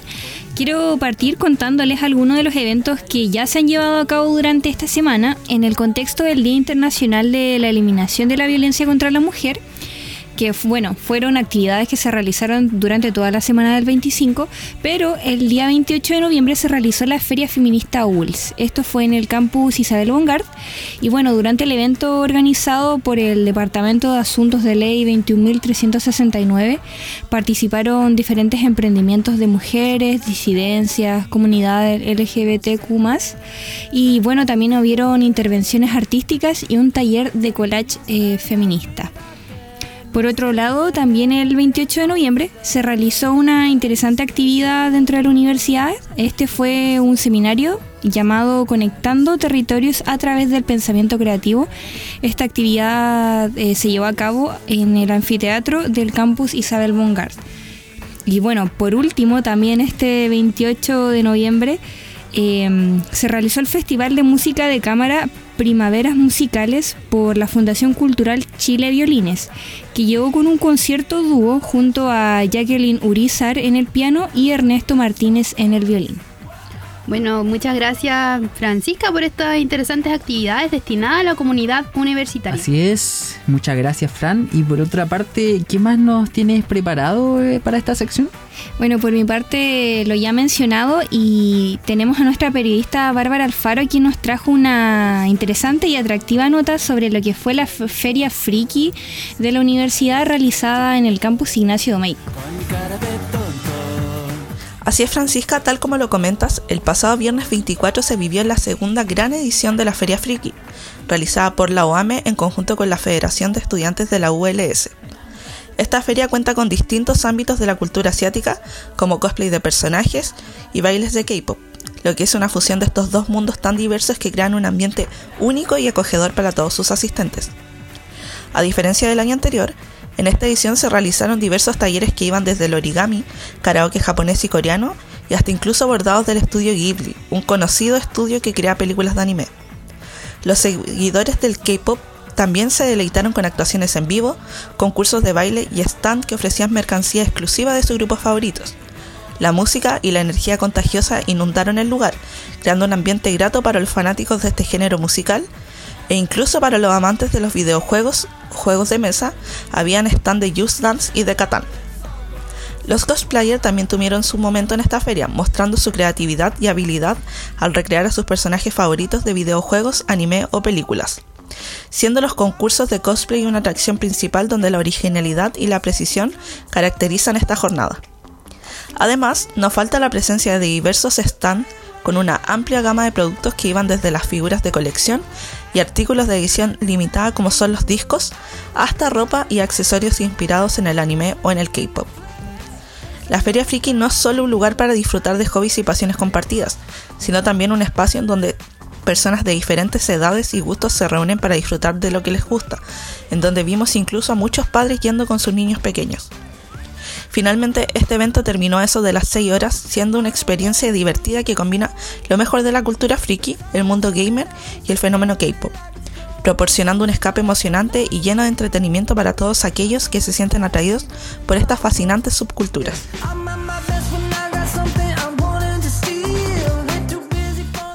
Quiero partir contándoles algunos de los eventos que ya se han llevado a cabo durante esta semana en el contexto del Día Internacional de la Eliminación de la Violencia contra la Mujer que bueno, fueron actividades que se realizaron durante toda la semana del 25, pero el día 28 de noviembre se realizó la Feria Feminista ULS. Esto fue en el campus Isabel Bongard y bueno, durante el evento organizado por el Departamento de Asuntos de Ley 21.369 participaron diferentes emprendimientos de mujeres, disidencias, comunidades LGBTQ+, y bueno, también hubieron intervenciones artísticas y un taller de collage eh, feminista. Por otro lado, también el 28 de noviembre se realizó una interesante actividad dentro de la universidad. Este fue un seminario llamado Conectando Territorios a través del Pensamiento Creativo. Esta actividad eh, se llevó a cabo en el anfiteatro del campus Isabel Bongard. Y bueno, por último, también este 28 de noviembre eh, se realizó el Festival de Música de Cámara Primaveras Musicales por la Fundación Cultural Chile Violines, que llegó con un concierto dúo junto a Jacqueline Urizar en el piano y Ernesto Martínez en el violín. Bueno, muchas gracias Francisca por estas interesantes actividades destinadas a la comunidad universitaria. Así es, muchas gracias Fran. Y por otra parte, ¿qué más nos tienes preparado eh, para esta sección? Bueno, por mi parte lo ya mencionado y tenemos a nuestra periodista Bárbara Alfaro quien nos trajo una interesante y atractiva nota sobre lo que fue la Feria Friki de la universidad realizada en el campus Ignacio Domey. Así es Francisca, tal como lo comentas, el pasado viernes 24 se vivió la segunda gran edición de la Feria Friki, realizada por la OAME en conjunto con la Federación de Estudiantes de la ULS. Esta feria cuenta con distintos ámbitos de la cultura asiática, como cosplay de personajes y bailes de K-pop, lo que es una fusión de estos dos mundos tan diversos que crean un ambiente único y acogedor para todos sus asistentes. A diferencia del año anterior, en esta edición se realizaron diversos talleres que iban desde el origami, karaoke japonés y coreano, y hasta incluso bordados del estudio Ghibli, un conocido estudio que crea películas de anime. Los seguidores del K-pop también se deleitaron con actuaciones en vivo, concursos de baile y stand que ofrecían mercancía exclusiva de sus grupos favoritos. La música y la energía contagiosa inundaron el lugar, creando un ambiente grato para los fanáticos de este género musical e incluso para los amantes de los videojuegos, juegos de mesa, habían stand de Just Dance y de Catán. Los cosplayers también tuvieron su momento en esta feria, mostrando su creatividad y habilidad al recrear a sus personajes favoritos de videojuegos, anime o películas siendo los concursos de cosplay una atracción principal donde la originalidad y la precisión caracterizan esta jornada. Además, no falta la presencia de diversos stands con una amplia gama de productos que iban desde las figuras de colección y artículos de edición limitada como son los discos, hasta ropa y accesorios inspirados en el anime o en el K-pop. La Feria Friki no es solo un lugar para disfrutar de hobbies y pasiones compartidas, sino también un espacio en donde personas de diferentes edades y gustos se reúnen para disfrutar de lo que les gusta, en donde vimos incluso a muchos padres yendo con sus niños pequeños. Finalmente, este evento terminó a eso de las 6 horas, siendo una experiencia divertida que combina lo mejor de la cultura friki, el mundo gamer y el fenómeno K-pop, proporcionando un escape emocionante y lleno de entretenimiento para todos aquellos que se sienten atraídos por estas fascinantes subculturas.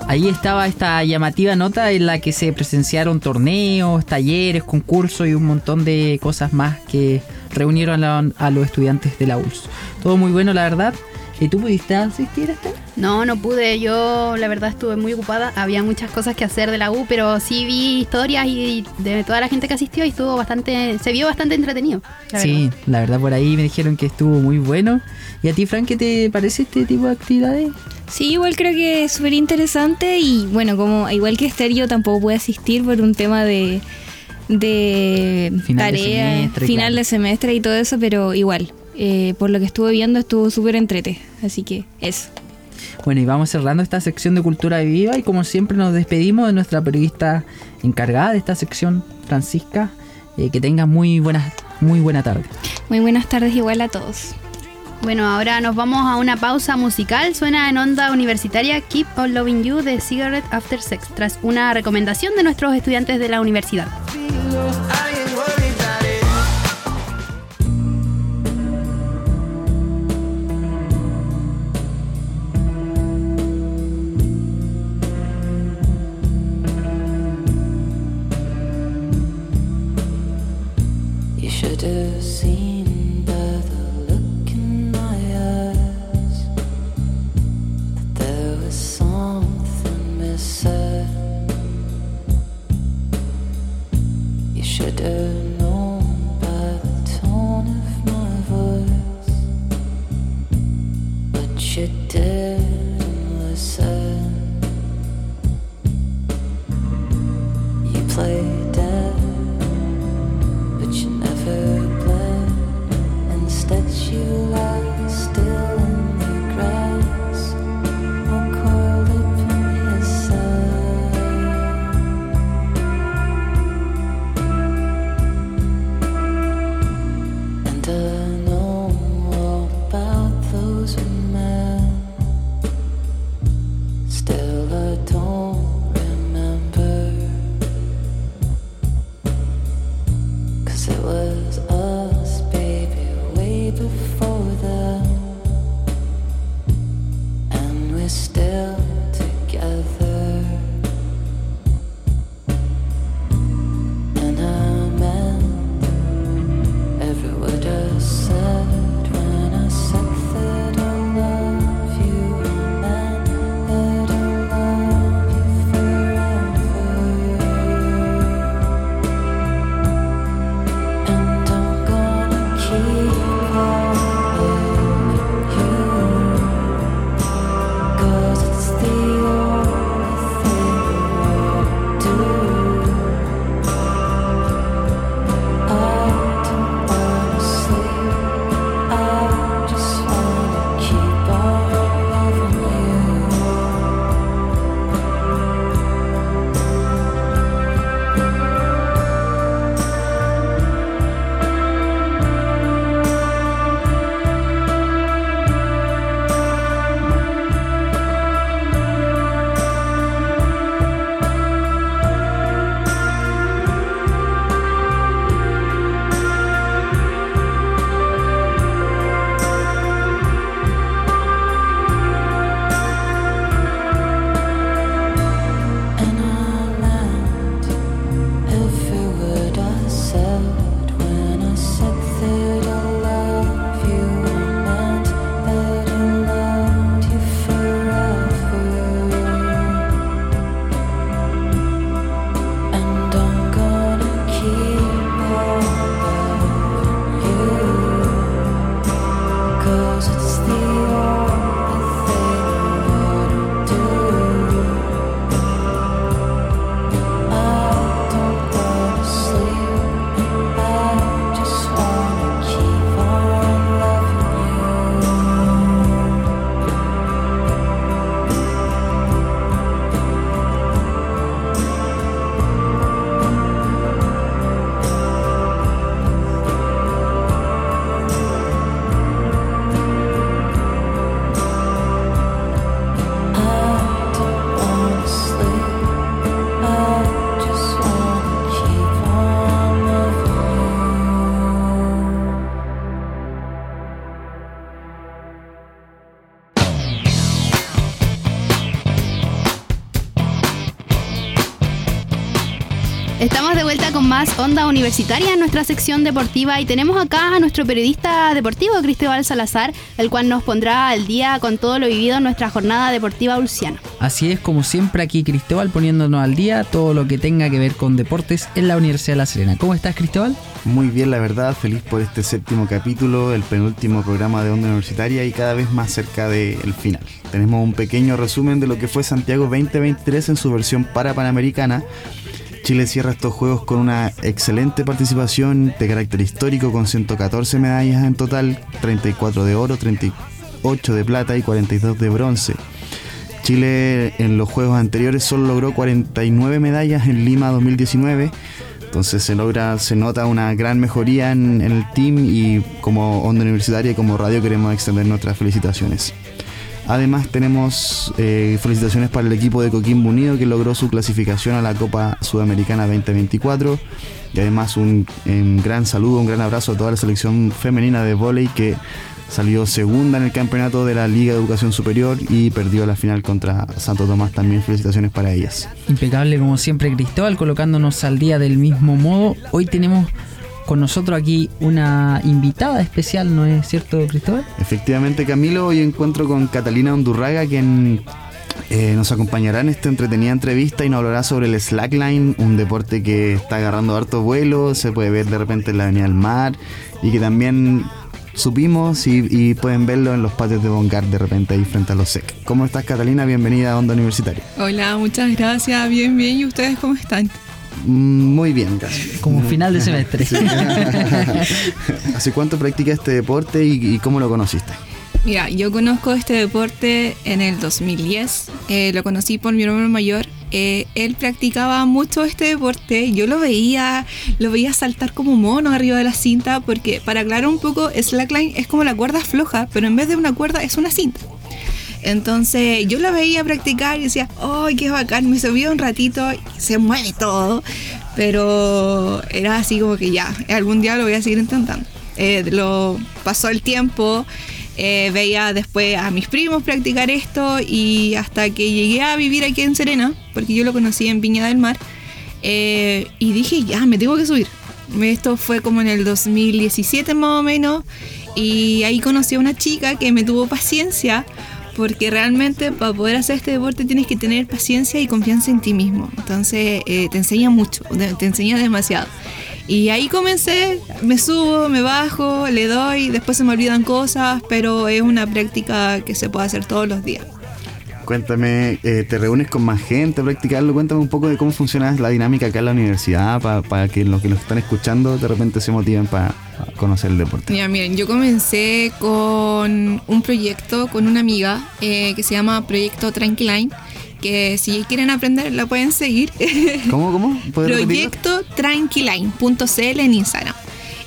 Ahí estaba esta llamativa nota en la que se presenciaron torneos, talleres, concursos y un montón de cosas más que reunieron a, a los estudiantes de la ULS. Todo muy bueno, la verdad. ¿Y tú pudiste asistir a esto? No, no pude. Yo, la verdad, estuve muy ocupada. Había muchas cosas que hacer de la U, pero sí vi historias y de toda la gente que asistió y estuvo bastante, se vio bastante entretenido. sí, la verdad, por ahí me dijeron que estuvo muy bueno. ¿Y a ti, Frank, qué te parece este tipo de actividades? Sí, igual creo que es súper interesante y bueno, como igual que Esther, yo tampoco pude asistir por un tema de, de Final de tarea, semestre, final claro. de semestre y todo eso, pero igual, eh, por lo que estuve viendo estuvo súper entrete, así que eso. Bueno, y vamos cerrando esta sección de Cultura Viva y como siempre nos despedimos de nuestra periodista encargada de esta sección, Francisca. Eh, que tengan muy buenas, muy buena tarde. Muy buenas tardes igual a todos. Bueno, ahora nos vamos a una pausa musical. Suena en onda universitaria Keep on Loving You de Cigarette After Sex, tras una recomendación de nuestros estudiantes de la universidad. You más Onda Universitaria en nuestra sección deportiva y tenemos acá a nuestro periodista deportivo Cristóbal Salazar, el cual nos pondrá al día con todo lo vivido en nuestra jornada deportiva ulciana. Así es, como siempre aquí Cristóbal poniéndonos al día todo lo que tenga que ver con deportes en la Universidad de La Serena. ¿Cómo estás Cristóbal? Muy bien, la verdad, feliz por este séptimo capítulo, el penúltimo programa de Onda Universitaria y cada vez más cerca del final. Tenemos un pequeño resumen de lo que fue Santiago 2023 en su versión para Panamericana. Chile cierra estos juegos con una excelente participación de carácter histórico con 114 medallas en total, 34 de oro, 38 8 de plata y 42 de bronce. Chile en los juegos anteriores solo logró 49 medallas en Lima 2019. Entonces se logra, se nota una gran mejoría en, en el team y como onda universitaria y como radio queremos extender nuestras felicitaciones. Además tenemos eh, felicitaciones para el equipo de Coquimbo Unido que logró su clasificación a la Copa Sudamericana 2024 y además un, un gran saludo, un gran abrazo a toda la selección femenina de vóley que salió segunda en el campeonato de la Liga de Educación Superior y perdió la final contra Santo Tomás. También felicitaciones para ellas. Impecable como siempre Cristóbal, colocándonos al día del mismo modo. Hoy tenemos con nosotros aquí una invitada especial, ¿no es cierto Cristóbal? Efectivamente Camilo, hoy encuentro con Catalina Hondurraga quien eh, nos acompañará en esta entretenida entrevista y nos hablará sobre el slackline, un deporte que está agarrando harto vuelo, se puede ver de repente en la Avenida del Mar y que también supimos y, y pueden verlo en los patios de Bongar de repente ahí frente a los SEC. ¿Cómo estás Catalina? Bienvenida a Onda Universitaria. Hola, muchas gracias. Bien, bien. ¿Y ustedes cómo están? Mm, Muy bien, casi. Como final de semestre. Sí. ¿Hace cuánto practicas este deporte y, y cómo lo conociste? Mira, yo conozco este deporte en el 2010. Eh, lo conocí por mi hermano mayor. Eh, él practicaba mucho este deporte. Yo lo veía, lo veía saltar como mono arriba de la cinta, porque para aclarar un poco, slackline es como la cuerda floja, pero en vez de una cuerda es una cinta. Entonces yo lo veía practicar y decía, ¡ay, qué bacán! Me subía un ratito y se mueve todo. Pero era así como que ya, algún día lo voy a seguir intentando. Eh, lo pasó el tiempo, eh, veía después a mis primos practicar esto y hasta que llegué a vivir aquí en Serena, porque yo lo conocí en Viña del Mar, eh, y dije, ya, me tengo que subir. Esto fue como en el 2017 más o menos, y ahí conocí a una chica que me tuvo paciencia, porque realmente para poder hacer este deporte tienes que tener paciencia y confianza en ti mismo. Entonces eh, te enseña mucho, te enseña demasiado. Y ahí comencé, me subo, me bajo, le doy, después se me olvidan cosas, pero es una práctica que se puede hacer todos los días. Cuéntame, eh, ¿te reúnes con más gente a practicarlo? Cuéntame un poco de cómo funciona la dinámica acá en la universidad para que los que nos están escuchando de repente se motiven para conocer el deporte. Mira, miren, yo comencé con un proyecto con una amiga eh, que se llama Proyecto Tranquiline, que si quieren aprender la pueden seguir. ¿Cómo, cómo? Proyecto Tranquiline.cl en Instagram.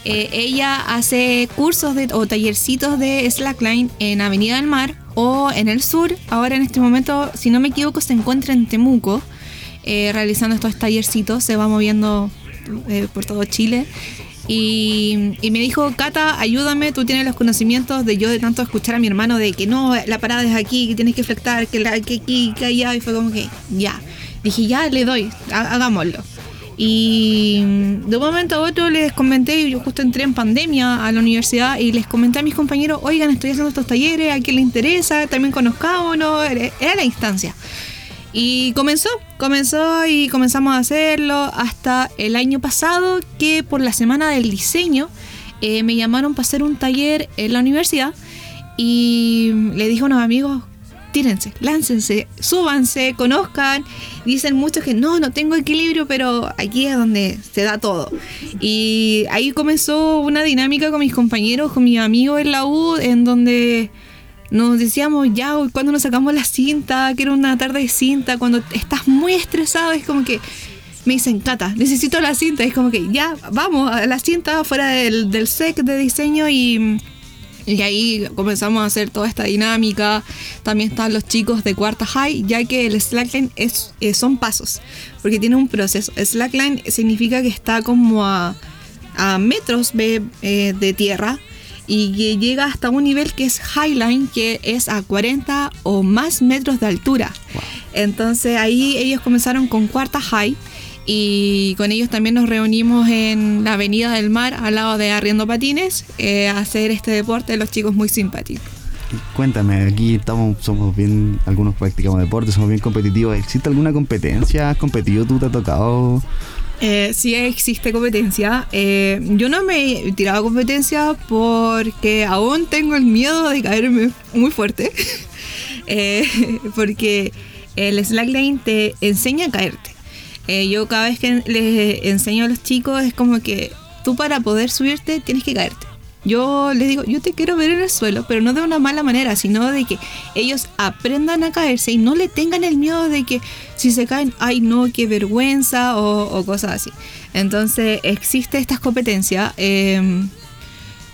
Eh, ella hace cursos de, o tallercitos de slackline en Avenida del Mar o en el sur. Ahora en este momento, si no me equivoco, se encuentra en Temuco eh, realizando estos tallercitos. Se va moviendo eh, por todo Chile. Y, y me dijo, Cata, ayúdame, tú tienes los conocimientos de yo de tanto escuchar a mi hermano de que no, la parada es aquí, que tienes que flectar, que, la, que aquí, que allá. Y fue como que, ya. Dije, ya, le doy, ha- hagámoslo. Y de un momento a otro les comenté, yo justo entré en pandemia a la universidad y les comenté a mis compañeros, oigan, estoy haciendo estos talleres, a quién le interesa, también conozcámonos, era la instancia. Y comenzó, comenzó y comenzamos a hacerlo hasta el año pasado que por la semana del diseño eh, me llamaron para hacer un taller en la universidad y le dije a unos amigos, tírense, láncense, súbanse, conozcan. Dicen muchos que no, no tengo equilibrio, pero aquí es donde se da todo. Y ahí comenzó una dinámica con mis compañeros, con mis amigos en la U, en donde nos decíamos, ya, cuando nos sacamos la cinta, que era una tarde de cinta, cuando estás muy estresado, es como que me dicen, Cata, necesito la cinta. Es como que ya, vamos a la cinta fuera del, del SEC de diseño y, y ahí comenzamos a hacer toda esta dinámica. También están los chicos de cuarta high, ya que el slackline es, eh, son pasos, porque tiene un proceso. Slackline significa que está como a, a metros de, eh, de tierra y que llega hasta un nivel que es highline, que es a 40 o más metros de altura. Entonces ahí ellos comenzaron con cuarta high y con ellos también nos reunimos en la Avenida del Mar al lado de Arriendo Patines eh, a hacer este deporte, los chicos muy simpáticos. Cuéntame, aquí estamos, somos bien, algunos practicamos deporte, somos bien competitivos. ¿Existe alguna competencia? ¿Has competido? ¿Tú te ha tocado? Eh, sí existe competencia. Eh, yo no me he tirado a competencia porque aún tengo el miedo de caerme muy fuerte. Eh, porque el slackline te enseña a caerte. Eh, yo cada vez que les enseño a los chicos es como que tú para poder subirte tienes que caerte. Yo les digo, yo te quiero ver en el suelo, pero no de una mala manera, sino de que ellos aprendan a caerse y no le tengan el miedo de que si se caen, ay no, qué vergüenza o, cosas así. Entonces existe esta competencia. eh,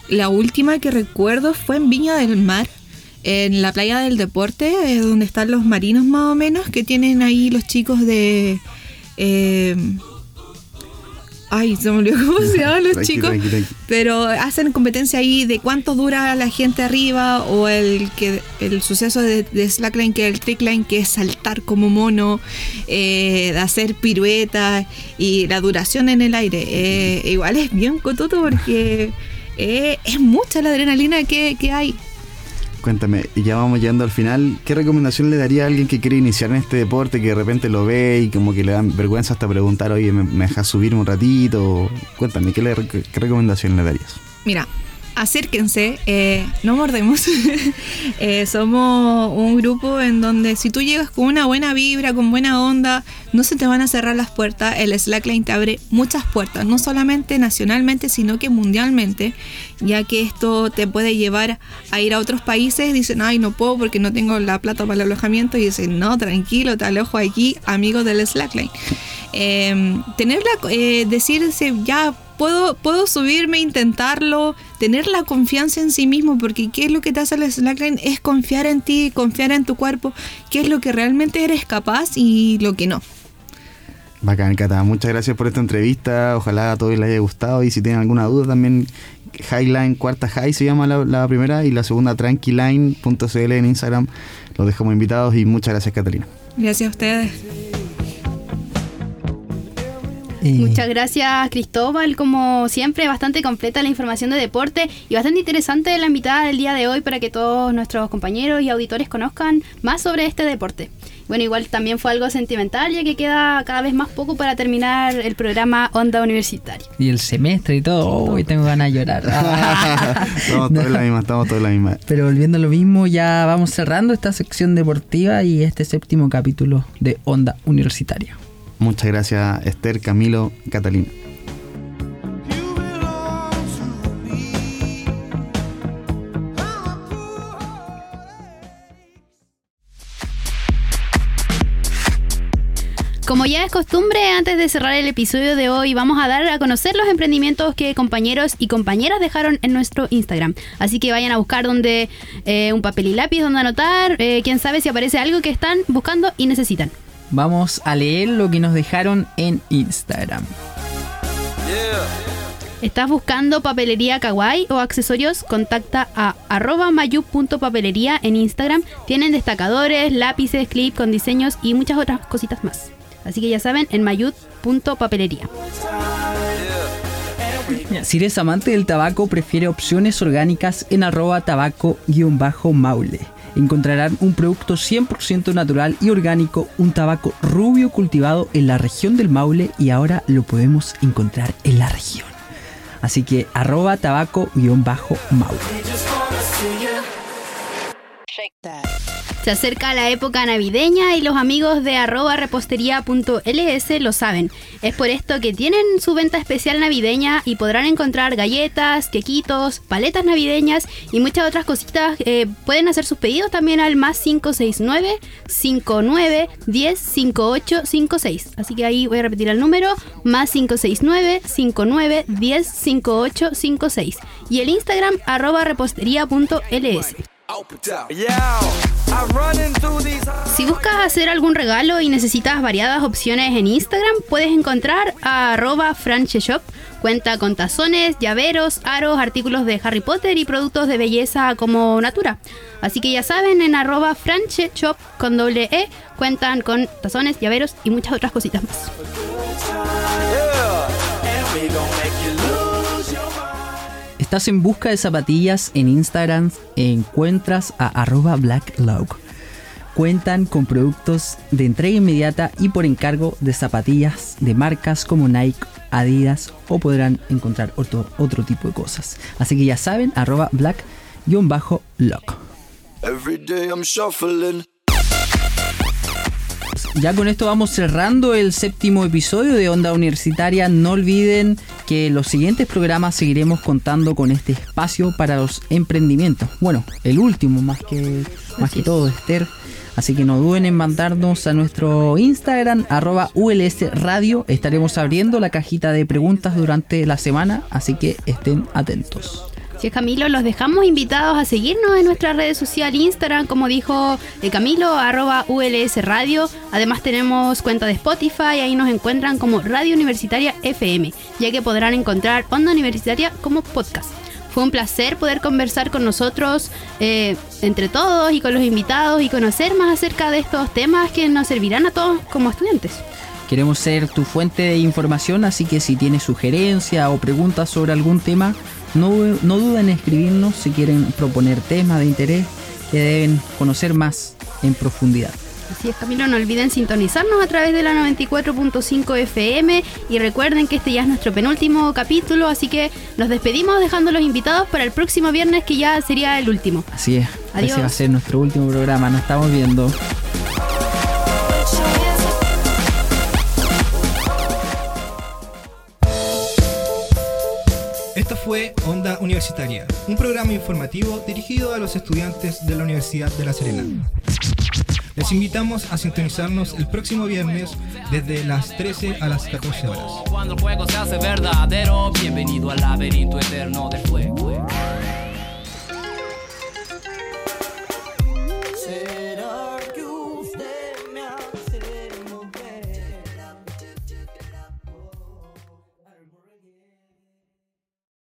la última que recuerdo fue en Viña del Mar, en la playa del deporte, eh, donde están los marinos más o menos, que tienen ahí los chicos de... eh, ay, se me olvidó cómo se llaman los Tranqui, chicos. tranqui, tranqui. Pero hacen competencia ahí de cuánto dura la gente arriba o el que el suceso de, de slackline que es el trickline que es saltar como mono, eh, de hacer piruetas y la duración en el aire. Eh, igual es bien cototo porque eh, es mucha la adrenalina que, que hay. Cuéntame, ya vamos llegando al final. ¿Qué recomendación le daría a alguien que quiere iniciar en este deporte, que de repente lo ve y como que le dan vergüenza hasta preguntar, oye, ¿me, me dejas subir un ratito? Cuéntame, ¿qué, le- qué recomendación le darías? Mira, acérquense, eh, no mordemos. Eh, somos un grupo en donde si tú llegas con una buena vibra, con buena onda, no se te van a cerrar las puertas. El slackline te abre muchas puertas, no solamente nacionalmente, sino que mundialmente, ya que esto te puede llevar a ir a otros países. Dicen, ay, no puedo porque no tengo la plata para el alojamiento. Y dicen, no, tranquilo, te alojo aquí, amigo del slackline. Eh, tener la, eh, decirse, ya puedo, puedo subirme, intentarlo, tener la confianza en sí mismo, porque ¿qué es lo que te hace el slackline? Es confiar en ti, confiar en tu cuerpo, qué es lo que realmente eres capaz y lo que no. Bacán, Cata. Muchas gracias por esta entrevista. Ojalá a todos les haya gustado. Y si tienen alguna duda también, Highline, cuarta High se llama la, la primera y la segunda tranquiline.cl en Instagram. Los dejamos invitados y muchas gracias, Catalina. Gracias a ustedes. Muchas gracias Cristóbal, como siempre bastante completa la información de deporte y bastante interesante la invitada del día de hoy para que todos nuestros compañeros y auditores conozcan más sobre este deporte. Bueno, igual también fue algo sentimental ya que queda cada vez más poco para terminar el programa Onda Universitaria. Y el semestre y todo. Hoy tengo ganas de llorar. estamos todos la misma, estamos todos la misma. Pero volviendo a lo mismo, ya vamos cerrando esta sección deportiva y este séptimo capítulo de Onda Universitaria. Muchas gracias, Esther, Camilo, Catalina. Como ya es costumbre, antes de cerrar el episodio de hoy, vamos a dar a conocer los emprendimientos que compañeros y compañeras dejaron en nuestro Instagram. Así que vayan a buscar donde eh, un papel y lápiz donde anotar. eh, quién sabe si aparece algo que están buscando y necesitan. Vamos a leer lo que nos dejaron en Instagram. ¿Estás buscando papelería kawaii o accesorios? Contacta a arroba mayu.papelería en Instagram. Tienen destacadores, lápices, clip con diseños y muchas otras cositas más. Así que ya saben, en mayud.papelería. Si eres amante del tabaco, prefiere opciones orgánicas en arroba tabaco-maule. Encontrarán un producto 100% natural y orgánico, un tabaco rubio cultivado en la región del Maule y ahora lo podemos encontrar en la región. Así que arroba tabaco-maule. Se acerca la época navideña y los amigos de arroba repostería.ls lo saben. Es por esto que tienen su venta especial navideña y podrán encontrar galletas, quequitos, paletas navideñas y muchas otras cositas. Eh, pueden hacer sus pedidos también al más 569 59 10 58 56. Así que ahí voy a repetir el número: más 569 59 10 58 56. Y el Instagram arroba repostería.ls. Si buscas hacer algún regalo y necesitas variadas opciones en Instagram, puedes encontrar a arroba francheshop. Cuenta con tazones, llaveros, aros, artículos de Harry Potter y productos de belleza como Natura. Así que ya saben, en arroba francheshop con doble E cuentan con tazones, llaveros y muchas otras cositas más. Estás en busca de zapatillas en Instagram, encuentras a arroba blacklog. Cuentan con productos de entrega inmediata y por encargo de zapatillas de marcas como Nike, Adidas o podrán encontrar otro, otro tipo de cosas. Así que ya saben, arroba black-log. Ya con esto vamos cerrando el séptimo episodio de Onda Universitaria. No olviden que los siguientes programas seguiremos contando con este espacio para los emprendimientos. Bueno, el último más que, más que todo, Esther. Así que no duden en mandarnos a nuestro Instagram, arroba ULS Radio. Estaremos abriendo la cajita de preguntas durante la semana, así que estén atentos. Si es Camilo, los dejamos invitados a seguirnos en nuestras redes sociales, Instagram, como dijo eh, Camilo, arroba ULS Radio. Además tenemos cuenta de Spotify, ahí nos encuentran como Radio Universitaria FM, ya que podrán encontrar Onda Universitaria como podcast. Fue un placer poder conversar con nosotros eh, entre todos y con los invitados y conocer más acerca de estos temas que nos servirán a todos como estudiantes. Queremos ser tu fuente de información, así que si tienes sugerencias o preguntas sobre algún tema, no, no duden en escribirnos si quieren proponer temas de interés que deben conocer más en profundidad. Así es, Camilo, no olviden sintonizarnos a través de la 94.5 FM y recuerden que este ya es nuestro penúltimo capítulo, así que nos despedimos dejando los invitados para el próximo viernes que ya sería el último. Así es, Adiós. ese va a ser nuestro último programa, nos estamos viendo. Fue Onda Universitaria, un programa informativo dirigido a los estudiantes de la Universidad de La Serena. Les invitamos a sintonizarnos el próximo viernes desde las 13 a las 14 horas. Cuando el juego se hace verdadero, bienvenido al laberinto eterno del